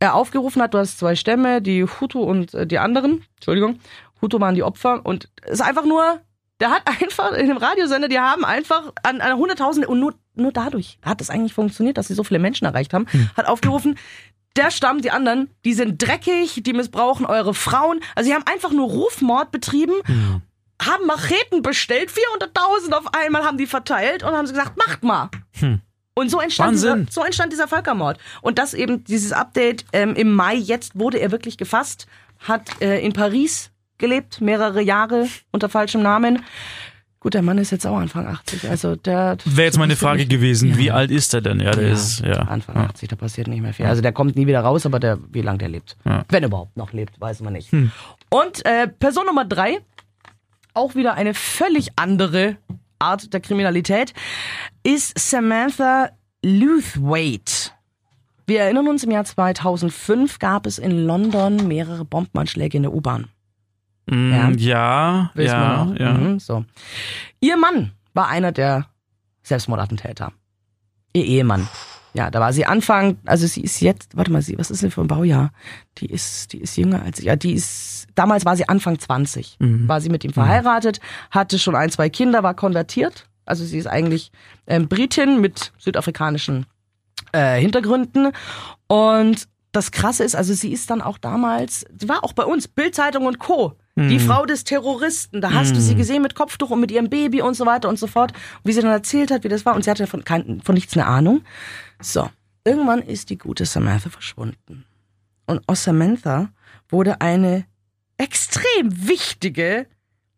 B: er aufgerufen hat, du hast zwei Stämme, die Hutu und äh, die anderen. Entschuldigung, Hutu waren die Opfer und es ist einfach nur, der hat einfach in dem Radiosender, die haben einfach an, an Hunderttausende und nur, nur dadurch hat es eigentlich funktioniert, dass sie so viele Menschen erreicht haben, hat aufgerufen, der Stamm, die anderen, die sind dreckig, die missbrauchen eure Frauen. Also sie haben einfach nur Rufmord betrieben, haben Macheten bestellt, 400.000 auf einmal haben die verteilt und haben sie gesagt, macht mal. Und so entstand, dieser, so entstand dieser Völkermord. Und das eben, dieses Update ähm, im Mai, jetzt wurde er wirklich gefasst, hat äh, in Paris gelebt, mehrere Jahre unter falschem Namen. Gut, der Mann ist jetzt auch Anfang 80, also der...
A: Wäre jetzt meine Frage gewesen,
B: Ja.
A: wie alt ist er denn? Ja, der
B: Ja,
A: ist, ja.
B: Anfang
A: ja.
B: 80, da passiert nicht mehr viel. Also der kommt nie wieder raus, aber der, wie lange der lebt.
A: Hm.
B: Wenn er überhaupt noch lebt, weiß man nicht. Und äh, Person Nummer drei, auch wieder eine völlig andere Art der Kriminalität, ist Samantha Luthwaite. Wir erinnern uns, im Jahr 2005 gab es in London mehrere Bombenanschläge in der U-Bahn.
A: Mm, ja,
B: Wissen wir
A: ja, ja.
B: Mhm, so. Ihr Mann war einer der Selbstmordattentäter. Ihr Ehemann. Ja, da war sie Anfang, also sie ist jetzt, warte mal, sie, was ist denn für ein Baujahr? Die ist, die ist jünger als ich. Ja, die ist, damals war sie Anfang 20. War sie mit ihm verheiratet, hatte schon ein, zwei Kinder, war konvertiert. Also sie ist eigentlich ähm, Britin mit südafrikanischen äh, Hintergründen. Und das Krasse ist, also sie ist dann auch damals, sie war auch bei uns, Bildzeitung und Co. Die Frau des Terroristen, da hast du sie gesehen mit Kopftuch und mit ihrem Baby und so weiter und so fort. Wie sie dann erzählt hat, wie das war. Und sie hatte von, kein, von nichts eine Ahnung. So, irgendwann ist die gute Samantha verschwunden. Und aus Samantha wurde eine extrem wichtige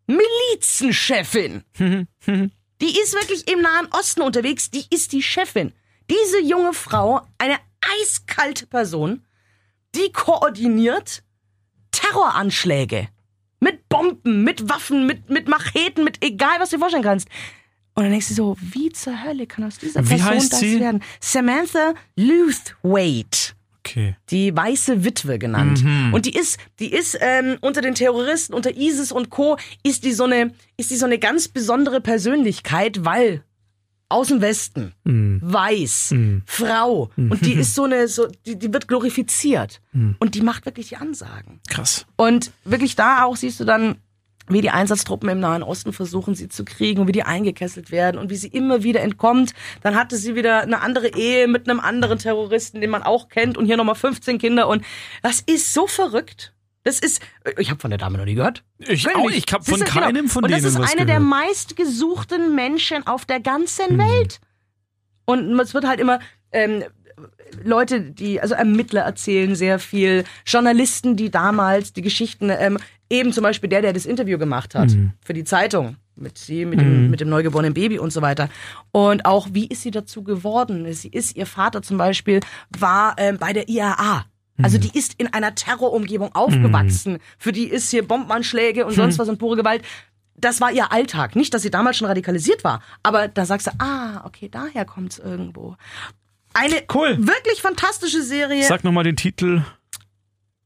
B: Milizenchefin. Die ist wirklich im Nahen Osten unterwegs, die ist die Chefin. Diese junge Frau, eine eiskalte Person, die koordiniert Terroranschläge. Mit Bomben, mit Waffen, mit, mit Macheten, mit egal, was du dir vorstellen kannst. Und dann denkst du so, wie zur Hölle kann aus dieser Person das
A: sie?
B: werden? Samantha Luthwaite
A: Okay.
B: die weiße Witwe genannt.
A: Mhm.
B: Und die ist, die ist ähm, unter den Terroristen, unter ISIS und Co. ist die so eine, ist die so eine ganz besondere Persönlichkeit, weil aus dem Westen,
A: Mhm.
B: weiß, Frau und die ist so eine, so die, die wird glorifiziert
A: Mhm.
B: und die macht wirklich die Ansagen.
A: Krass.
B: Und wirklich da auch siehst du dann, wie die Einsatztruppen im Nahen Osten versuchen, sie zu kriegen und wie die eingekesselt werden und wie sie immer wieder entkommt. Dann hatte sie wieder eine andere Ehe mit einem anderen Terroristen, den man auch kennt und hier nochmal 15 Kinder und das ist so verrückt. Das ist, ich habe von der Dame noch nie gehört.
A: Ich
B: Wirklich
A: auch, ich habe von
B: Siehst du, genau.
A: keinem von
B: Und
A: denen
B: das ist
A: was
B: eine der meistgesuchten Menschen auf der ganzen
A: Hm.
B: Welt. Und es wird halt immer ähm, Leute, die, also Ermittler erzählen sehr viel, Journalisten, die damals die Geschichten, ähm, eben zum Beispiel der, der das Interview gemacht hat
A: Hm.
B: für die Zeitung mit sie, mit dem, mit dem neugeborenen Baby und so weiter. Und auch, wie ist sie dazu geworden? Sie ist, ihr Vater zum Beispiel war ähm, bei der IAA. Also die ist in einer Terrorumgebung aufgewachsen. Für die ist hier Bombenanschläge und sonst was und pure Gewalt. Das war ihr Alltag. Nicht, dass sie damals schon radikalisiert war, aber da sagst du, ah, okay, daher kommt's irgendwo. Eine
A: Cool.
B: wirklich fantastische Serie.
A: Sag nochmal den Titel.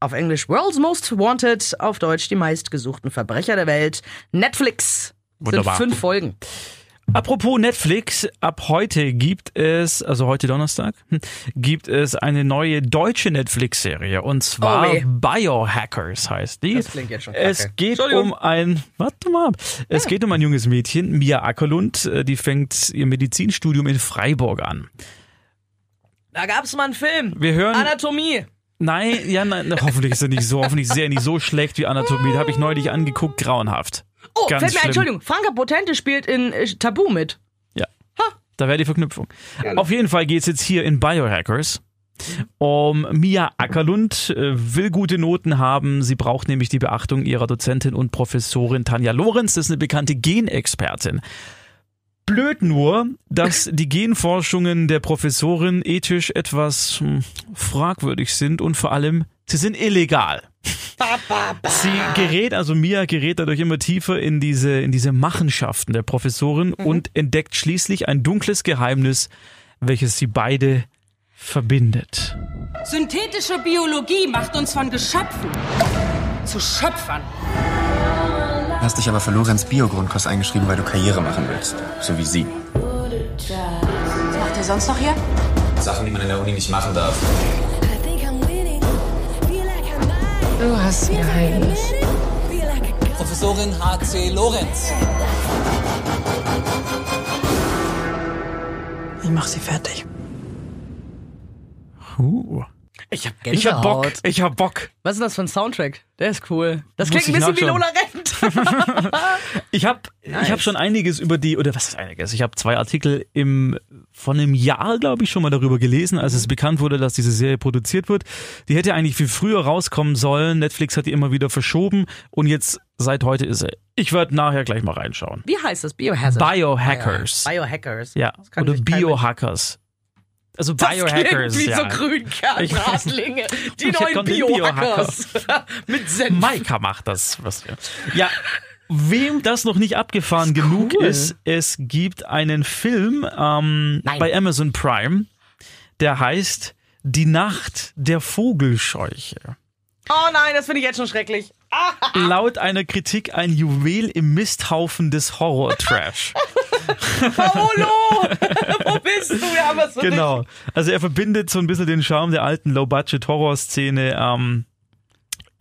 B: Auf Englisch World's Most Wanted, auf Deutsch die meistgesuchten Verbrecher der Welt. Netflix.
A: Wunderbar.
B: Sind fünf Folgen.
A: Apropos Netflix, ab heute gibt es, also heute Donnerstag, hm, gibt es eine neue deutsche Netflix-Serie und zwar
B: Oh.
A: Biohackers heißt die.
B: Das klingt jetzt schon kacke.
A: Es geht um ein, warte mal, ab. es geht um ein junges Mädchen, Mia Ackerlund, äh, die fängt ihr Medizinstudium in Freiburg an.
B: Da gab's mal einen Film.
A: Wir hören,
B: Anatomie.
A: nein, ja, nein, hoffentlich ist er nicht so, hoffentlich ist er nicht so schlecht wie Anatomie, da habe ich neulich angeguckt, grauenhaft.
B: Oh,
A: Ganz
B: fällt mir ein,
A: schlimm.
B: Entschuldigung. Franka Potente spielt in äh, Tabu mit.
A: Ja. Da wäre die Verknüpfung. Auf jeden Fall geht's jetzt hier in Biohackers um Mia Ackerlund, äh, will gute Noten haben. Sie braucht nämlich die Beachtung ihrer Dozentin und Professorin Tanja Lorenz. Das ist eine bekannte Genexpertin. Blöd nur, dass die Genforschungen der Professorin ethisch etwas hm, fragwürdig sind und vor allem, sie sind illegal. Sie gerät, also Mia gerät dadurch immer tiefer in diese, in diese Machenschaften der Professorin und entdeckt schließlich ein dunkles Geheimnis, welches sie beide verbindet.
F: Synthetische Biologie macht uns von Geschöpfen zu Schöpfern.
G: Hast dich aber für Lorenz Bio-Grundkurs eingeschrieben, weil du Karriere machen willst. So wie sie.
F: Was macht ihr sonst noch hier?
G: Sachen, die man in der Uni nicht machen darf.
D: Du hast ein Geheimnis.
H: Professorin H.C. Lorenz. Ich mach sie fertig.
A: Uh.
B: Ich hab
A: Ich hab
B: Gänsehaut.
A: Bock, ich hab Bock.
B: Was ist das für ein Soundtrack? Der ist cool. Das
A: Muss
B: klingt ein bisschen wie Lola. Rent.
A: Ich habe ich hab schon einiges über die, oder was ist einiges? Ich habe zwei Artikel im von einem Jahr, glaube ich, schon mal darüber gelesen, als es bekannt wurde, dass diese Serie produziert wird. Die hätte eigentlich viel früher rauskommen sollen. Netflix hat die immer wieder verschoben und jetzt seit heute ist sie. Ich werde nachher gleich mal reinschauen.
B: Wie heißt das? Biohazard.
A: Biohackers.
B: Biohackers.
A: Ja, oder Biohackers. Also Biohackers,
B: wie
A: ja.
B: so Grünkernradlinge. Die neuen Biohackers. Mit Senf.
A: Maika macht das. Was wir. Ja, wem das noch nicht abgefahren genug
B: cool.
A: ist, es gibt einen Film ähm, bei Amazon Prime, der heißt Die Nacht der Vogelscheuche.
B: Oh nein, das finde ich jetzt schon schrecklich.
A: Laut einer Kritik ein Juwel im Misthaufen des Horror-Trash.
B: Paolo! Wo bist du? Wir haben was für
A: Genau. Also er verbindet so ein bisschen den Charme der alten Low-Budget-Horror-Szene. Ähm,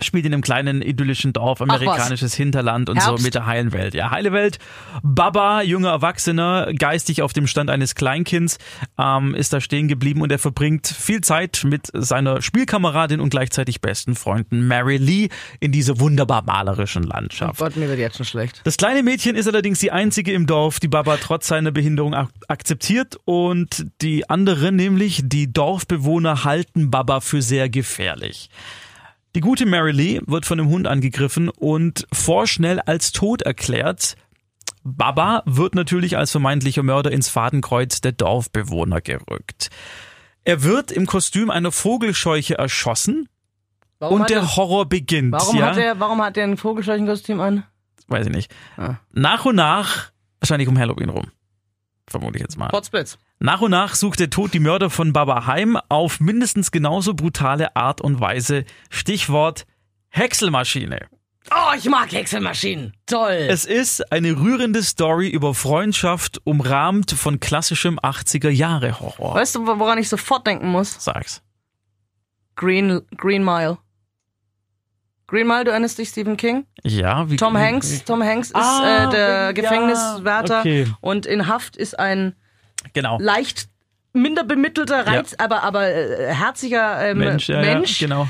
A: spielt in einem kleinen idyllischen Dorf, amerikanisches Hinterland und so
B: Herbst.
A: mit der heilen Welt. Ja, heile Welt. Baba, junger Erwachsener, geistig auf dem Stand eines Kleinkinds, ähm, ist da stehen geblieben und er verbringt viel Zeit mit seiner Spielkameradin und gleichzeitig besten Freunden Mary Lee in dieser wunderbar malerischen. Landschaft.
B: Gott, mir wird jetzt schon schlecht.
A: Das kleine Mädchen ist allerdings die einzige im Dorf, die Baba trotz seiner Behinderung ak akzeptiert und die anderen, nämlich die Dorfbewohner, halten Baba für sehr gefährlich. Die gute Mary Lee wird von einem Hund angegriffen und vorschnell als tot erklärt. Baba wird natürlich als vermeintlicher Mörder ins Fadenkreuz der Dorfbewohner gerückt. Er wird im Kostüm einer Vogelscheuche erschossen
B: Warum
A: und
B: hat er,
A: der Horror beginnt.
B: warum
A: ja?
B: hat er, warum hat er ein Vogelscheuchenkostüm an?
A: weiß ich nicht.
B: Ah.
A: Nach und nach, wahrscheinlich um Halloween rum, vermute ich jetzt mal.
B: Potzblitz.
A: Nach und nach sucht der Tod die Mörder von Baba heim auf mindestens genauso brutale Art und Weise. Stichwort Häckselmaschine.
B: Oh, ich mag Häckselmaschinen. Toll.
A: Es ist eine rührende Story über Freundschaft, umrahmt von klassischem 80er Jahre Horror.
B: weißt du, woran ich sofort denken muss?
A: Sag's.
B: Green, Green Mile. Green Mile, du erinnerst dich, Stephen King?
A: Ja, wie
B: Tom Hanks. Tom Hanks ist
A: Ah,
B: äh, der
A: ja,
B: Gefängniswärter
A: okay.
B: und in Haft ist ein
A: Genau.
B: leicht minder bemittelter, reiz, aber, aber äh, herziger ähm,
A: Mensch, ja,
B: Mensch
A: Ja, genau.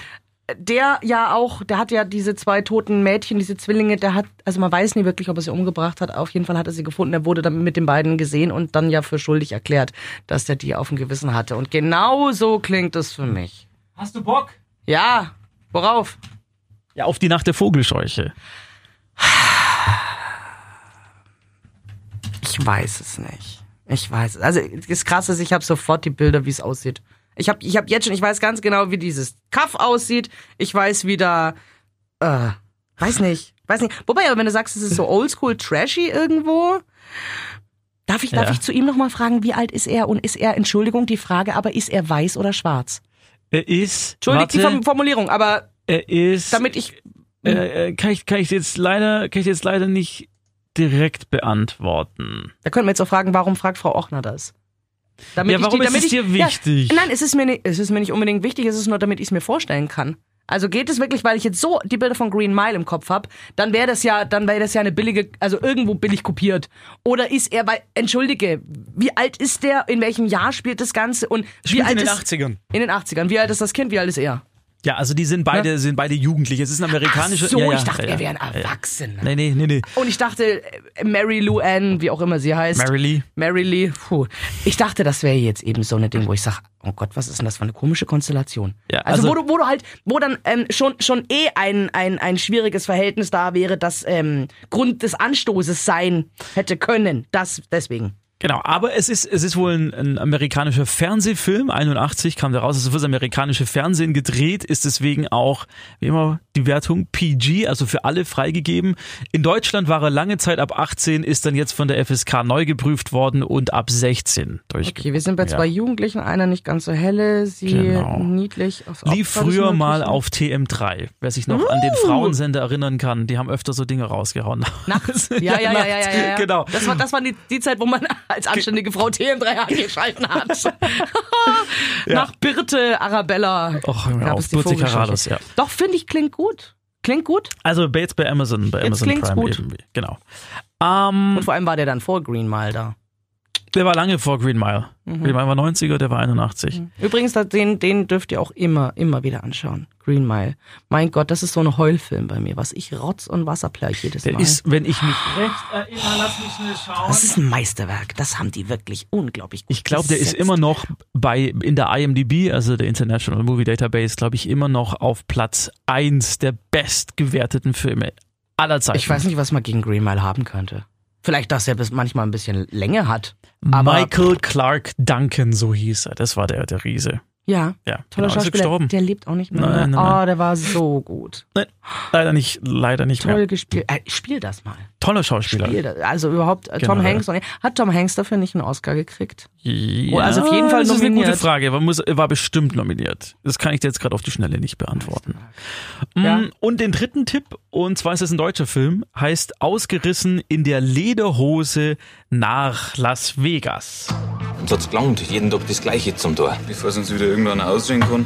B: der ja auch, der hat ja diese zwei toten Mädchen, diese Zwillinge, der hat, also man weiß nie wirklich, ob er sie umgebracht hat. Auf jeden Fall hat er sie gefunden. Er wurde dann mit den beiden gesehen und dann ja für schuldig erklärt, dass der die auf dem Gewissen hatte. Und genau so klingt es für mich.
A: Hast du Bock?
B: Ja, worauf?
A: Ja, auf die Nacht der Vogelscheuche.
B: Ich weiß es nicht. Ich weiß es. Also das Krasse ist, ich habe sofort die Bilder, wie es aussieht. Ich habe ich hab jetzt schon, ich weiß ganz genau, wie dieses Kaff aussieht. Ich weiß, wie da, äh, weiß nicht, weiß nicht. Wobei, aber wenn du sagst, es ist so oldschool trashy irgendwo, darf ich, darf
A: Ja.
B: ich zu ihm nochmal fragen, wie alt ist er? Und ist er, Entschuldigung, die Frage, aber ist er weiß oder schwarz?
A: Er ist.
B: Entschuldigt die
A: warte,
B: Form- Formulierung, aber
A: Er ist.
B: Damit ich.
A: äh, äh, kann ich, kann ich jetzt leider, kann ich jetzt leider nicht direkt beantworten.
B: Da können wir jetzt auch fragen, warum fragt Frau Ochner das? Damit
A: Ja, warum ist
B: damit
A: es dir wichtig?
B: Ja, nein, es ist, mir nicht, es ist mir nicht unbedingt wichtig, es ist nur, damit ich es mir vorstellen kann. Also geht es wirklich, weil ich jetzt so die Bilder von Green Mile im Kopf habe, dann wäre das ja, dann wäre das ja eine billige, also irgendwo billig kopiert. Oder ist er, weil, entschuldige, wie alt ist der, in welchem Jahr spielt das Ganze und wie
A: Spielt
B: alt
A: in den
B: ist
A: 80ern.
B: in den 80ern? Wie alt ist das Kind? Wie alt ist er?
A: Ja, also die sind beide, sind beide Jugendliche. Es ist ein amerikanischer.
B: Ach so,
A: ja, ja,
B: ich dachte,
A: ja,
B: er wäre ein
A: ja, ja.
B: Erwachsener.
A: Nee, nee, nee, nee.
B: Und ich dachte, äh, Mary Lou Ann, wie auch immer sie heißt.
A: Mary Lee.
B: Mary Lee, puh. Ich dachte, das wäre jetzt eben so eine Ding, wo ich sage, oh Gott, was ist denn das für eine komische Konstellation?
A: Ja,
B: also,
A: also-
B: wo du, wo du halt, wo dann ähm, schon, schon eh ein, ein, ein schwieriges Verhältnis da wäre, das ähm, Grund des Anstoßes sein hätte können. Das deswegen.
A: Genau, aber es ist, es ist wohl ein, ein amerikanischer Fernsehfilm, 81 kam der raus, es ist für das amerikanische Fernsehen gedreht, ist deswegen auch, wie immer, die Wertung PG, also für alle freigegeben. In Deutschland war er lange Zeit ab 18, ist dann jetzt von der FSK neu geprüft worden und ab 16 durch.
B: Okay, wir sind bei
A: Ja.
B: zwei Jugendlichen, einer nicht ganz so helle, sie
A: Genau.
B: niedlich. Aufs
A: Lief früher mal auf TM3, wer sich noch an den Frauensender erinnern kann, die haben öfter so Dinge rausgehauen.
B: Nachts. Ja, ja, ja, ja, ja, ja, ja.
A: Genau.
B: Das war, das war die, die Zeit, wo man als anständige Frau TM3 eingeschalten hat. Nach Birte Arabella.
A: Och,
B: gab
A: auf,
B: es die
A: Birte
B: Vogelscheuche.
A: Carralus, ja.
B: Doch, finde ich, klingt gut. Klingt gut.
A: Also jetzt bei Amazon, bei
B: Jetzt
A: Amazon Prime
B: gut.
A: eben. Genau. Ähm,
B: Und vor allem war der dann vor Green Mile da.
A: Der war lange vor Green Mile.
B: Mhm.
A: Green Mile war 90er, der war 81.
B: Übrigens, da- den, den dürft ihr auch immer, immer wieder anschauen. Green Mile. Mein Gott, das ist so ein Heulfilm bei mir, was ich Rotz und Wasser plärch jedes
A: Der
B: Mal.
A: ist, wenn ich mich recht erinnere, lass mich schnell schauen.
B: das ist ein Meisterwerk. Das haben die wirklich unglaublich gut
A: Ich glaube, der ist immer noch bei in der IMDb, also der International Movie Database, glaube ich, immer noch auf Platz 1 der bestgewerteten Filme aller Zeiten.
B: Ich weiß nicht, was man gegen Green Mile haben könnte. Vielleicht, dass er bis manchmal ein bisschen Länge hat.
A: Michael Clark Duncan, so hieß er. Das war der, der Riese.
B: ja,
A: Ja,
B: toller
A: genau,
B: Schauspieler. Der lebt auch nicht mehr.
A: Nein,
B: ne?
A: nein,
B: oh,
A: nein.
B: der war so gut.
A: Nein, leider nicht, leider nicht
B: Toll
A: mehr.
B: gespielt. Äh, spiel das mal.
A: Toller Schauspieler.
B: Spiel das. Also überhaupt äh, Tom. Hanks. und- Hat Tom Hanks dafür nicht einen Oscar gekriegt?
A: Ja,
B: Oh, also auf jeden Fall
A: das ist eine gute
B: nominiert.
A: Frage. Er, muss, war bestimmt nominiert. Das kann ich dir jetzt gerade auf die Schnelle nicht beantworten.
B: Ja.
A: Mm, Und den dritten Tipp, und zwar ist es ein deutscher Film, heißt Ausgerissen in der Lederhose nach Las Vegas.
I: Uns hat's gelangt, jeden Tag das Gleiche zum Tor.
J: Bevor es uns wieder irgendwann aussehen kann,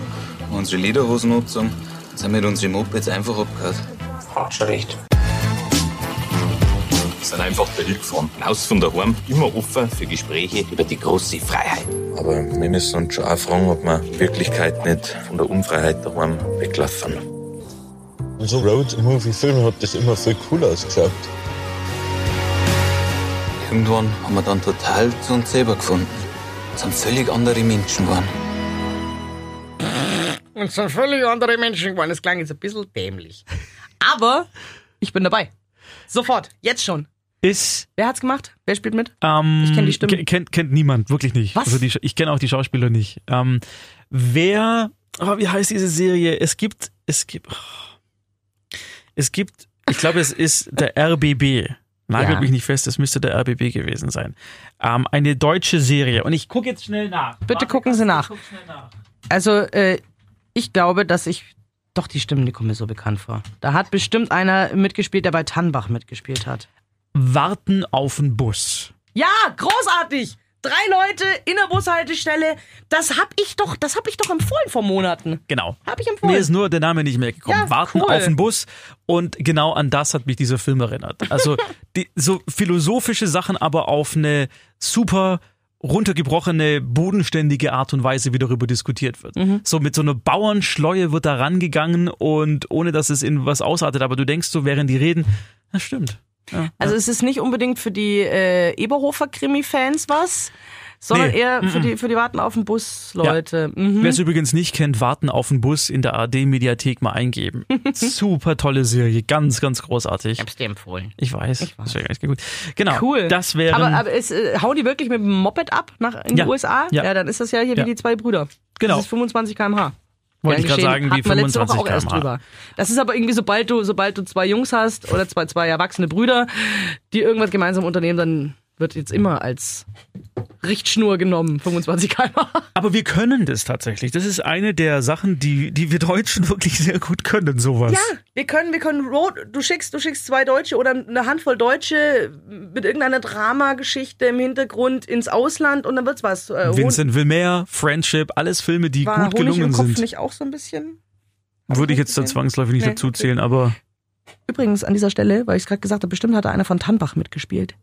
J: und unsere Lederhosen absagen, sind wir mit unseren Mopeds einfach abgehauen.
I: Hat schon recht. Wir sind einfach dahin gefahren. Raus von daheim, immer offen für Gespräche über die große Freiheit.
J: Aber wir müssen uns schon auch fragen, ob wir in Wirklichkeit nicht von der Unfreiheit daheim weglaufen.
K: In so Road-Movie-Filmen hat das immer viel cool ausgeschaut.
J: Irgendwann haben wir dann total zu uns selber gefunden. Wir sind völlig andere Menschen geworden.
B: Und sind völlig andere Menschen geworden. Das klang jetzt ein bisschen dämlich. Aber ich bin dabei. Sofort. Jetzt schon.
A: Ist,
B: Wer hat's gemacht? Wer spielt mit?
A: ähm,
B: Ich kenn die Stimme.
A: ke- Kennt, kennt niemand, wirklich nicht.
B: Was?
A: Also die, ich kenne auch die Schauspieler nicht. Ähm, wer, oh, wie heißt diese Serie? Es gibt, es gibt, oh, es gibt, ich glaube, es ist der RBB. Nagelt
B: Ja.
A: mich nicht fest, es müsste der RBB gewesen sein. Ähm, eine deutsche Serie. Und ich gucke jetzt schnell nach.
B: Bitte gucken Sie nach.
A: Nach.
B: Also, äh, ich glaube, dass ich. Doch, die Stimmen, die kommen mir so bekannt vor. Da hat bestimmt einer mitgespielt, der bei Tannbach mitgespielt hat.
A: Warten auf den Bus.
B: Ja, großartig! Drei Leute in der Bushaltestelle. Das hab ich doch, das hab ich doch empfohlen vor Monaten.
A: Genau.
B: Hab ich empfohlen.
A: Mir ist nur der Name nicht mehr gekommen.
B: Ja,
A: Warten
B: cool.
A: auf den Bus. Und genau an das hat mich dieser Film erinnert. Also die, so philosophische Sachen, aber auf eine super runtergebrochene, bodenständige Art und Weise, wie darüber diskutiert wird.
B: Mhm.
A: So mit so einer Bauernschleue wird da rangegangen und ohne dass es in was ausartet. Aber du denkst so, während die reden, das stimmt. Ja,
B: Also es ist nicht unbedingt für die äh, Eberhofer-Krimi-Fans was, sondern
A: Nee,
B: eher für
A: mhm.
B: die, für die Warten auf den Bus-Leute. Mhm.
A: Wer es übrigens nicht kennt, Warten auf den Bus in der AD-Mediathek mal eingeben. Super tolle Serie, ganz, ganz großartig.
B: hab's dir empfohlen.
A: Ich weiß.
B: Ich weiß.
A: Ist gut. Genau.
B: Cool.
A: Das wären.
B: aber, aber es, äh, hauen die wirklich mit dem Moped ab nach, in
A: Ja.
B: die USA?
A: Ja.
B: dann ist das ja hier
A: Ja.
B: wie die zwei Brüder.
A: Genau.
B: Das ist 25 km/h.
A: Wollte ich gerade sagen, wie
B: Hatten wir letzte Woche
A: 25
B: auch erst
A: km/h.
B: drüber. Das ist aber irgendwie, sobald du, sobald du zwei Jungs hast oder zwei, zwei erwachsene Brüder, die irgendwas gemeinsam unternehmen, dann wird jetzt immer als Richtschnur genommen, 25 km.
A: Aber wir können das tatsächlich. Das ist eine der Sachen, die, die wir Deutschen wirklich sehr gut können, sowas.
B: Ja, wir können, wir können Road, du schickst, du schickst zwei Deutsche oder eine Handvoll Deutsche mit irgendeiner Dramageschichte im Hintergrund ins Ausland und dann wird's was. Äh,
A: Vincent Wilmer, Friendship, alles Filme, die
B: war
A: gut
B: Honig
A: gelungen
B: im Kopf
A: sind.
B: nicht auch so ein bisschen?
A: Würde ich jetzt da zwangsläufig nicht
B: Nee,
A: dazu
B: okay.
A: zählen, aber
B: Übrigens an dieser Stelle, weil ich es gerade gesagt habe, bestimmt hat da einer von Tannbach mitgespielt.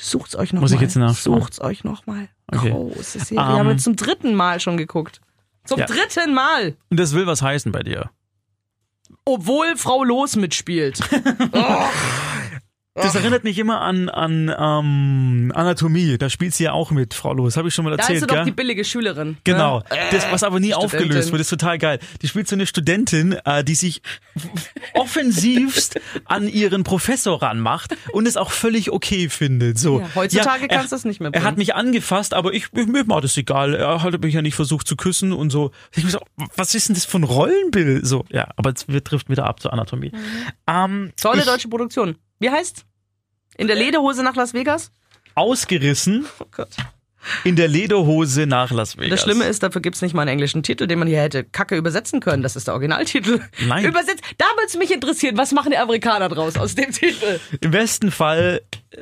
B: Sucht's euch noch
A: Muss
B: mal.
A: ich jetzt nachschauen.
B: Sucht's euch noch mal.
A: Okay.
B: Große Serie.
A: Ähm,
B: haben wir zum dritten Mal schon geguckt. Zum
A: Ja.
B: dritten Mal.
A: und das will was heißen bei dir.
B: Obwohl Frau Los mitspielt.
A: Das erinnert mich immer an, an ähm, Anatomie. Da spielt sie ja auch mit, Frau Los. Habe ich schon mal
B: Da ist
A: erzählt,
B: sie doch die billige Schülerin.
A: Genau,
B: Ne?
A: das, was aber nie
B: Studentin.
A: aufgelöst wird, ist total geil. Die spielt so eine Studentin, äh, die sich offensivst an ihren Professor ranmacht und es auch völlig okay findet. So.
B: Ja, heutzutage
A: er-
B: kannst du das nicht mehr
A: Er hat
B: bringen.
A: mich angefasst, aber ich, ich mir war das egal. Er hat mich ja nicht versucht zu küssen und so. Ich mir so, was ist denn das ein Rollenbild? So, ja, aber es wir trifft wieder ab zur Anatomie. Ähm,
B: Tolle
A: ich,
B: deutsche Produktion. Wie heißt? In der Lederhose nach Las Vegas?
A: Ausgerissen
B: Oh Gott.
A: in der Lederhose nach Las Vegas.
B: Das Schlimme ist, dafür gibt's nicht mal einen englischen Titel, den man hier hätte Kacke übersetzen können. Das ist der Originaltitel.
A: Nein.
B: Übersetzt. Da würde es mich interessieren, was machen die Amerikaner draus aus dem Titel?
A: Im besten Fall äh,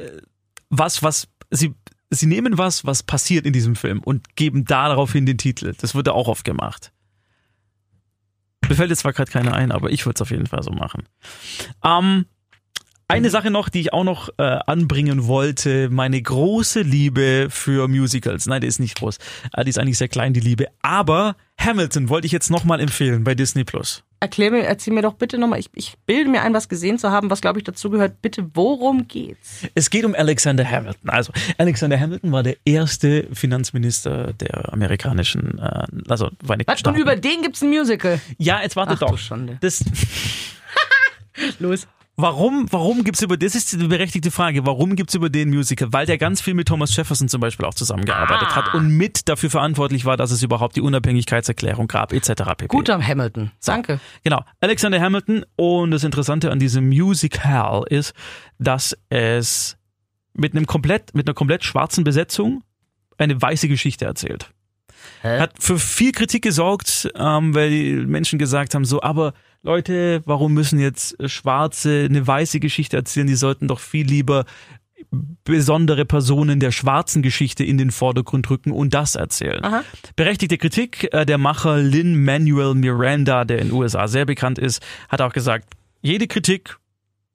A: was, was sie sie nehmen was, was passiert in diesem Film und geben daraufhin den Titel. Das wurde auch oft gemacht. Mir fällt jetzt zwar gerade keiner ein, aber ich würde es auf jeden Fall so machen. Ähm, eine Sache noch, die ich auch noch äh, anbringen wollte, meine große Liebe für Musicals. Nein, die ist nicht groß. Äh, die ist eigentlich sehr klein, die Liebe. Aber Hamilton wollte ich jetzt nochmal empfehlen bei Disney Plus.
B: Erklär mir, erzähl mir doch bitte nochmal, ich, ich bilde mir ein, was gesehen zu haben, was glaube ich dazugehört. Bitte, worum geht's?
A: Es geht um Alexander Hamilton. Also Alexander Hamilton war der erste Finanzminister der amerikanischen, äh, also Vereinigten
B: Was? Und
A: Staaten.
B: über den gibt's ein Musical.
A: ja, jetzt warte
B: Ach du
A: doch.
B: Schande.
A: Das,
B: Los.
A: Warum, warum gibt's über, das ist die berechtigte Frage, warum gibt's über den Musical? Weil der ganz viel mit Thomas Jefferson zum Beispiel auch zusammengearbeitet
B: Ah.
A: hat und mit dafür verantwortlich war, dass es überhaupt die Unabhängigkeitserklärung gab, etc. pp.
B: Guter Hamilton. Danke.
A: Genau, Alexander Hamilton. Und das Interessante an diesem Musical ist, dass es mit einem komplett, mit einer komplett schwarzen Besetzung eine weiße Geschichte erzählt.
B: Hä?
A: Hat für viel Kritik gesorgt, ähm, weil die Menschen gesagt haben, so, aber Leute, warum müssen jetzt Schwarze eine weiße Geschichte erzählen? Die sollten doch viel lieber besondere Personen der schwarzen Geschichte in den Vordergrund rücken und das erzählen.
B: Aha.
A: Berechtigte Kritik, äh, der Macher Lin Manuel Miranda, der in den USA sehr bekannt ist, hat auch gesagt, jede Kritik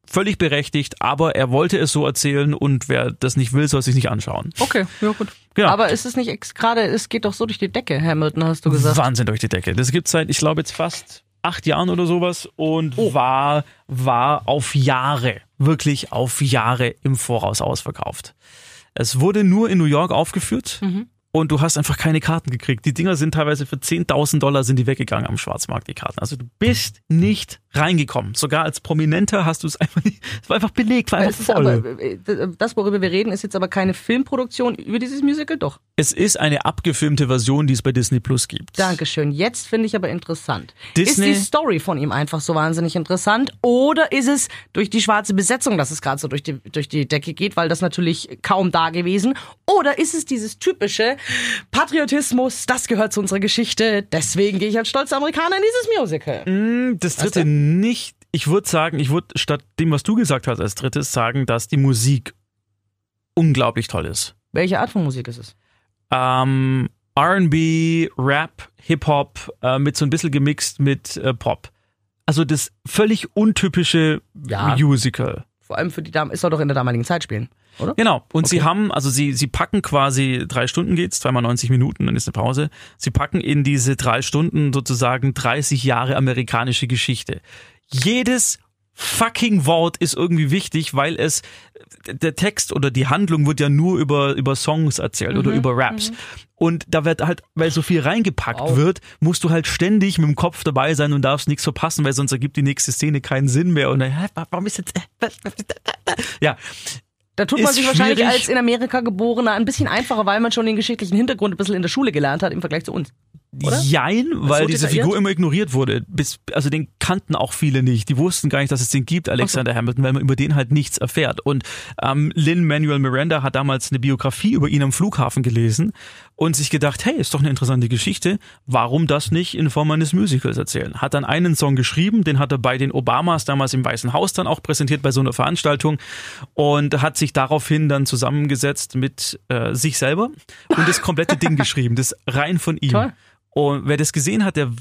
A: völlig berechtigt, aber er wollte es so erzählen und wer das nicht will, soll sich nicht anschauen.
B: Okay, ja gut.
A: Genau.
B: Aber ist es nicht gerade, es geht doch so durch die Decke, Hamilton, hast du gesagt.
A: Wahnsinn durch die Decke. Das gibt's seit, ich glaube, jetzt fast acht Jahren oder sowas und war, war auf Jahre, wirklich auf Jahre im Voraus ausverkauft. Es wurde nur in New York aufgeführt und du hast einfach keine Karten gekriegt. Die Dinger sind teilweise für 10.000 Dollar sind die weggegangen am Schwarzmarkt, die Karten. Also du bist nicht reingekommen. Sogar als Prominenter hast du es einfach nicht, es war einfach belegt, war einfach voll.
B: aber, äh, das, worüber wir reden, ist jetzt aber keine Filmproduktion über dieses Musical, doch.
A: es ist eine abgefilmte Version, die es bei Disney Plus gibt.
B: Dankeschön. Jetzt finde ich aber interessant.
A: Disney-
B: Ist die Story von ihm einfach so wahnsinnig interessant oder ist es durch die schwarze Besetzung, dass es gerade so durch die, durch die Decke geht, weil das natürlich kaum da gewesen? Oder ist es dieses typische Patriotismus, das gehört zu unserer Geschichte, deswegen gehe ich als stolzer Amerikaner in dieses Musical?
A: Das dritte nicht. Ich würde sagen, ich würde statt dem, was du gesagt hast, als drittes sagen, dass die Musik unglaublich toll ist.
B: Welche Art von Musik ist es?
A: Ähm, RB, Rap, Hip-Hop, äh, mit so ein bisschen gemixt mit äh, Pop. Also das völlig untypische
B: Ja.
A: Musical.
B: Vor allem für die Damen, ist doch in der damaligen Zeit spielen, oder?
A: Genau. Und sie haben, also sie, sie packen quasi, drei Stunden geht's, zweimal 90 Minuten, dann ist eine Pause. Sie packen in diese drei Stunden sozusagen 30 Jahre amerikanische Geschichte. Jedes fucking Wort ist irgendwie wichtig, weil es, der Text oder die Handlung wird ja nur über, über Songs erzählt oder über Raps. Und da wird halt, weil so viel reingepackt
B: Wow.
A: wird, musst du halt ständig mit dem Kopf dabei sein und darfst nichts verpassen, weil sonst ergibt die nächste Szene keinen Sinn mehr. Und dann, hä, warum ist jetzt, ja,
B: Da tut man sich wahrscheinlich
A: schwierig.
B: als in Amerika geborener ein bisschen einfacher, weil man schon den geschichtlichen Hintergrund ein bisschen in der Schule gelernt hat im Vergleich zu uns. oder?
A: Jein, weil
B: so
A: diese? Figur immer ignoriert wurde. Bis, also den kannten auch viele nicht. Die wussten gar nicht, dass es den gibt, Alexander Hamilton, weil man über den halt nichts erfährt. Und ähm, Lin Manuel Miranda hat damals eine Biografie über ihn am Flughafen gelesen und sich gedacht, hey, ist doch eine interessante Geschichte. Warum das nicht in Form eines Musicals erzählen? Hat dann einen Song geschrieben, den hat er bei den Obamas damals im Weißen Haus dann auch präsentiert bei so einer Veranstaltung und hat sich daraufhin dann zusammengesetzt mit äh, sich selber und das komplette Ding geschrieben, das rein von ihm.
B: Toll.
A: Und wer das gesehen hat, der,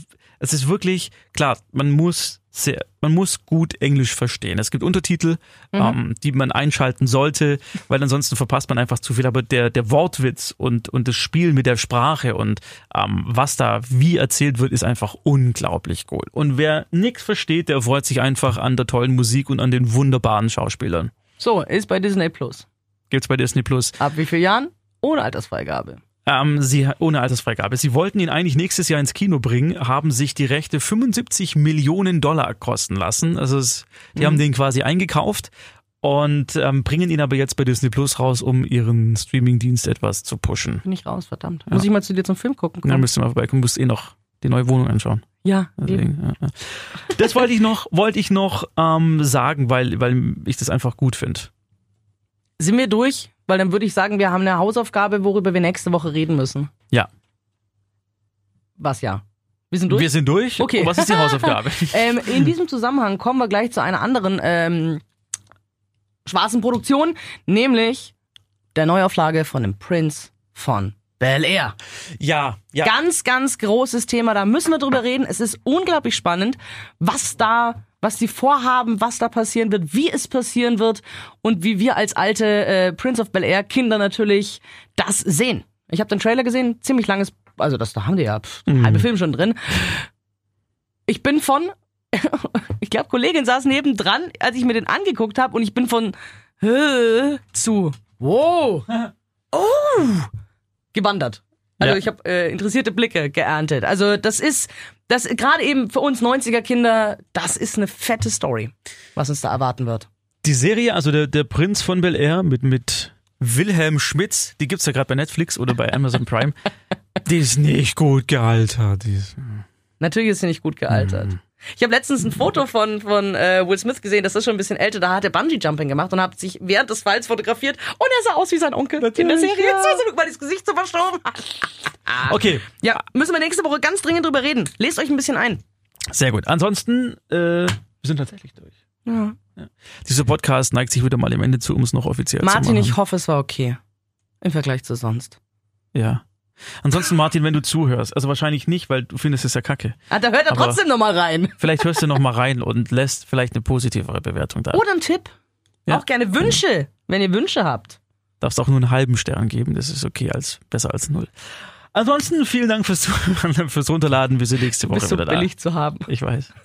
A: es ist wirklich, klar, man muss sehr, man muss gut Englisch verstehen. Es gibt Untertitel, ähm, die man einschalten sollte, weil ansonsten verpasst man einfach zu viel. Aber der, der Wortwitz und, und das Spiel mit der Sprache und ähm, was da wie erzählt wird, ist einfach unglaublich gut. Und wer nichts versteht, der freut sich einfach an der tollen Musik und an den wunderbaren Schauspielern.
B: So, ist bei Disney Plus.
A: Gibt's bei Disney Plus.
B: Ab wie vielen Jahren? Ohne Altersfreigabe.
A: Ähm, sie, ohne Altersfreigabe. Sie wollten ihn eigentlich nächstes Jahr ins Kino bringen, haben sich die Rechte 75 Millionen Dollar kosten lassen. Also es, die haben den quasi eingekauft und ähm, bringen ihn aber jetzt bei Disney Plus raus, um ihren Streamingdienst etwas zu pushen.
B: Bin ich raus, verdammt. Muss ich mal zu dir zum Film gucken?
A: Da
B: Komm.
A: müsst ihr mal vorbeikommen, musst eh noch die neue Wohnung anschauen.
B: Ja.
A: Deswegen, ja, ja. Das wollte ich noch, wollte ich noch ähm, sagen, weil, weil ich das einfach gut finde.
B: Sind wir durch? Weil dann würde ich sagen, wir haben eine Hausaufgabe, worüber wir nächste Woche reden müssen.
A: Ja.
B: Was ja? Wir sind durch?
A: Wir sind durch.
B: Okay.
A: Und was ist die Hausaufgabe?
B: ähm, in diesem Zusammenhang kommen wir gleich zu einer anderen ähm, schwarzen Produktion, nämlich der Neuauflage von dem Prince von Bel Air.
A: ja, ja.
B: Ganz, ganz großes Thema, da müssen wir drüber reden. Es ist unglaublich spannend, was da, was die vorhaben, was da passieren wird, wie es passieren wird und wie wir als alte äh, Prince of Bel Air Kinder natürlich das sehen. Ich habe den Trailer gesehen, ziemlich langes, also das da haben die ja pff, halbe Film schon drin. Ich bin von, ich glaube, Kollegin saß nebendran, als ich mir den angeguckt habe und ich bin von zu wow, oh, gewandert. Also
A: Ja.
B: ich habe äh, interessierte Blicke geerntet. Also das ist, das gerade eben für uns 90er Kinder, das ist eine fette Story, was uns da erwarten wird.
A: Die Serie, also der, der Prinz von Bel Air mit, mit Wilhelm Schmitz, die gibt's ja gerade bei Netflix oder bei Amazon Prime. die ist nicht gut gealtert. Die ist,
B: Natürlich ist sie nicht gut gealtert. Ich habe letztens ein Foto von, von äh, Will Smith gesehen, das ist schon ein bisschen älter, da hat er Bungee-Jumping gemacht und hat sich während des Falls fotografiert und er sah aus wie sein Onkel in der Serie. Jetzt hast du mal das Gesicht so verschoben.
A: okay,
B: Ja, müssen wir nächste Woche ganz dringend drüber reden. Lest euch ein bisschen ein.
A: sehr gut. Ansonsten, äh, wir sind tatsächlich durch.
B: Ja.
A: Dieser Podcast neigt sich wieder mal im Ende zu, um es noch offiziell
B: Martin,
A: zu machen.
B: ich hoffe, es war okay. Im Vergleich zu sonst.
A: Ja. Ansonsten, Martin, wenn du zuhörst, also wahrscheinlich nicht, weil du findest es ja kacke.
B: Ah, da hört er
A: Aber-
B: trotzdem nochmal rein.
A: Vielleicht hörst du noch mal rein und lässt vielleicht eine positivere Bewertung da.
B: Oder ein Tipp.
A: Ja.
B: Auch gerne Wünsche, wenn ihr Wünsche habt.
A: Darfst auch nur einen halben Stern geben, das ist okay, als besser als null. Ansonsten vielen Dank fürs fürs Runterladen. Wir sind nächste Woche
B: Bist so
A: wieder da.
B: billig zu haben.
A: Ich weiß.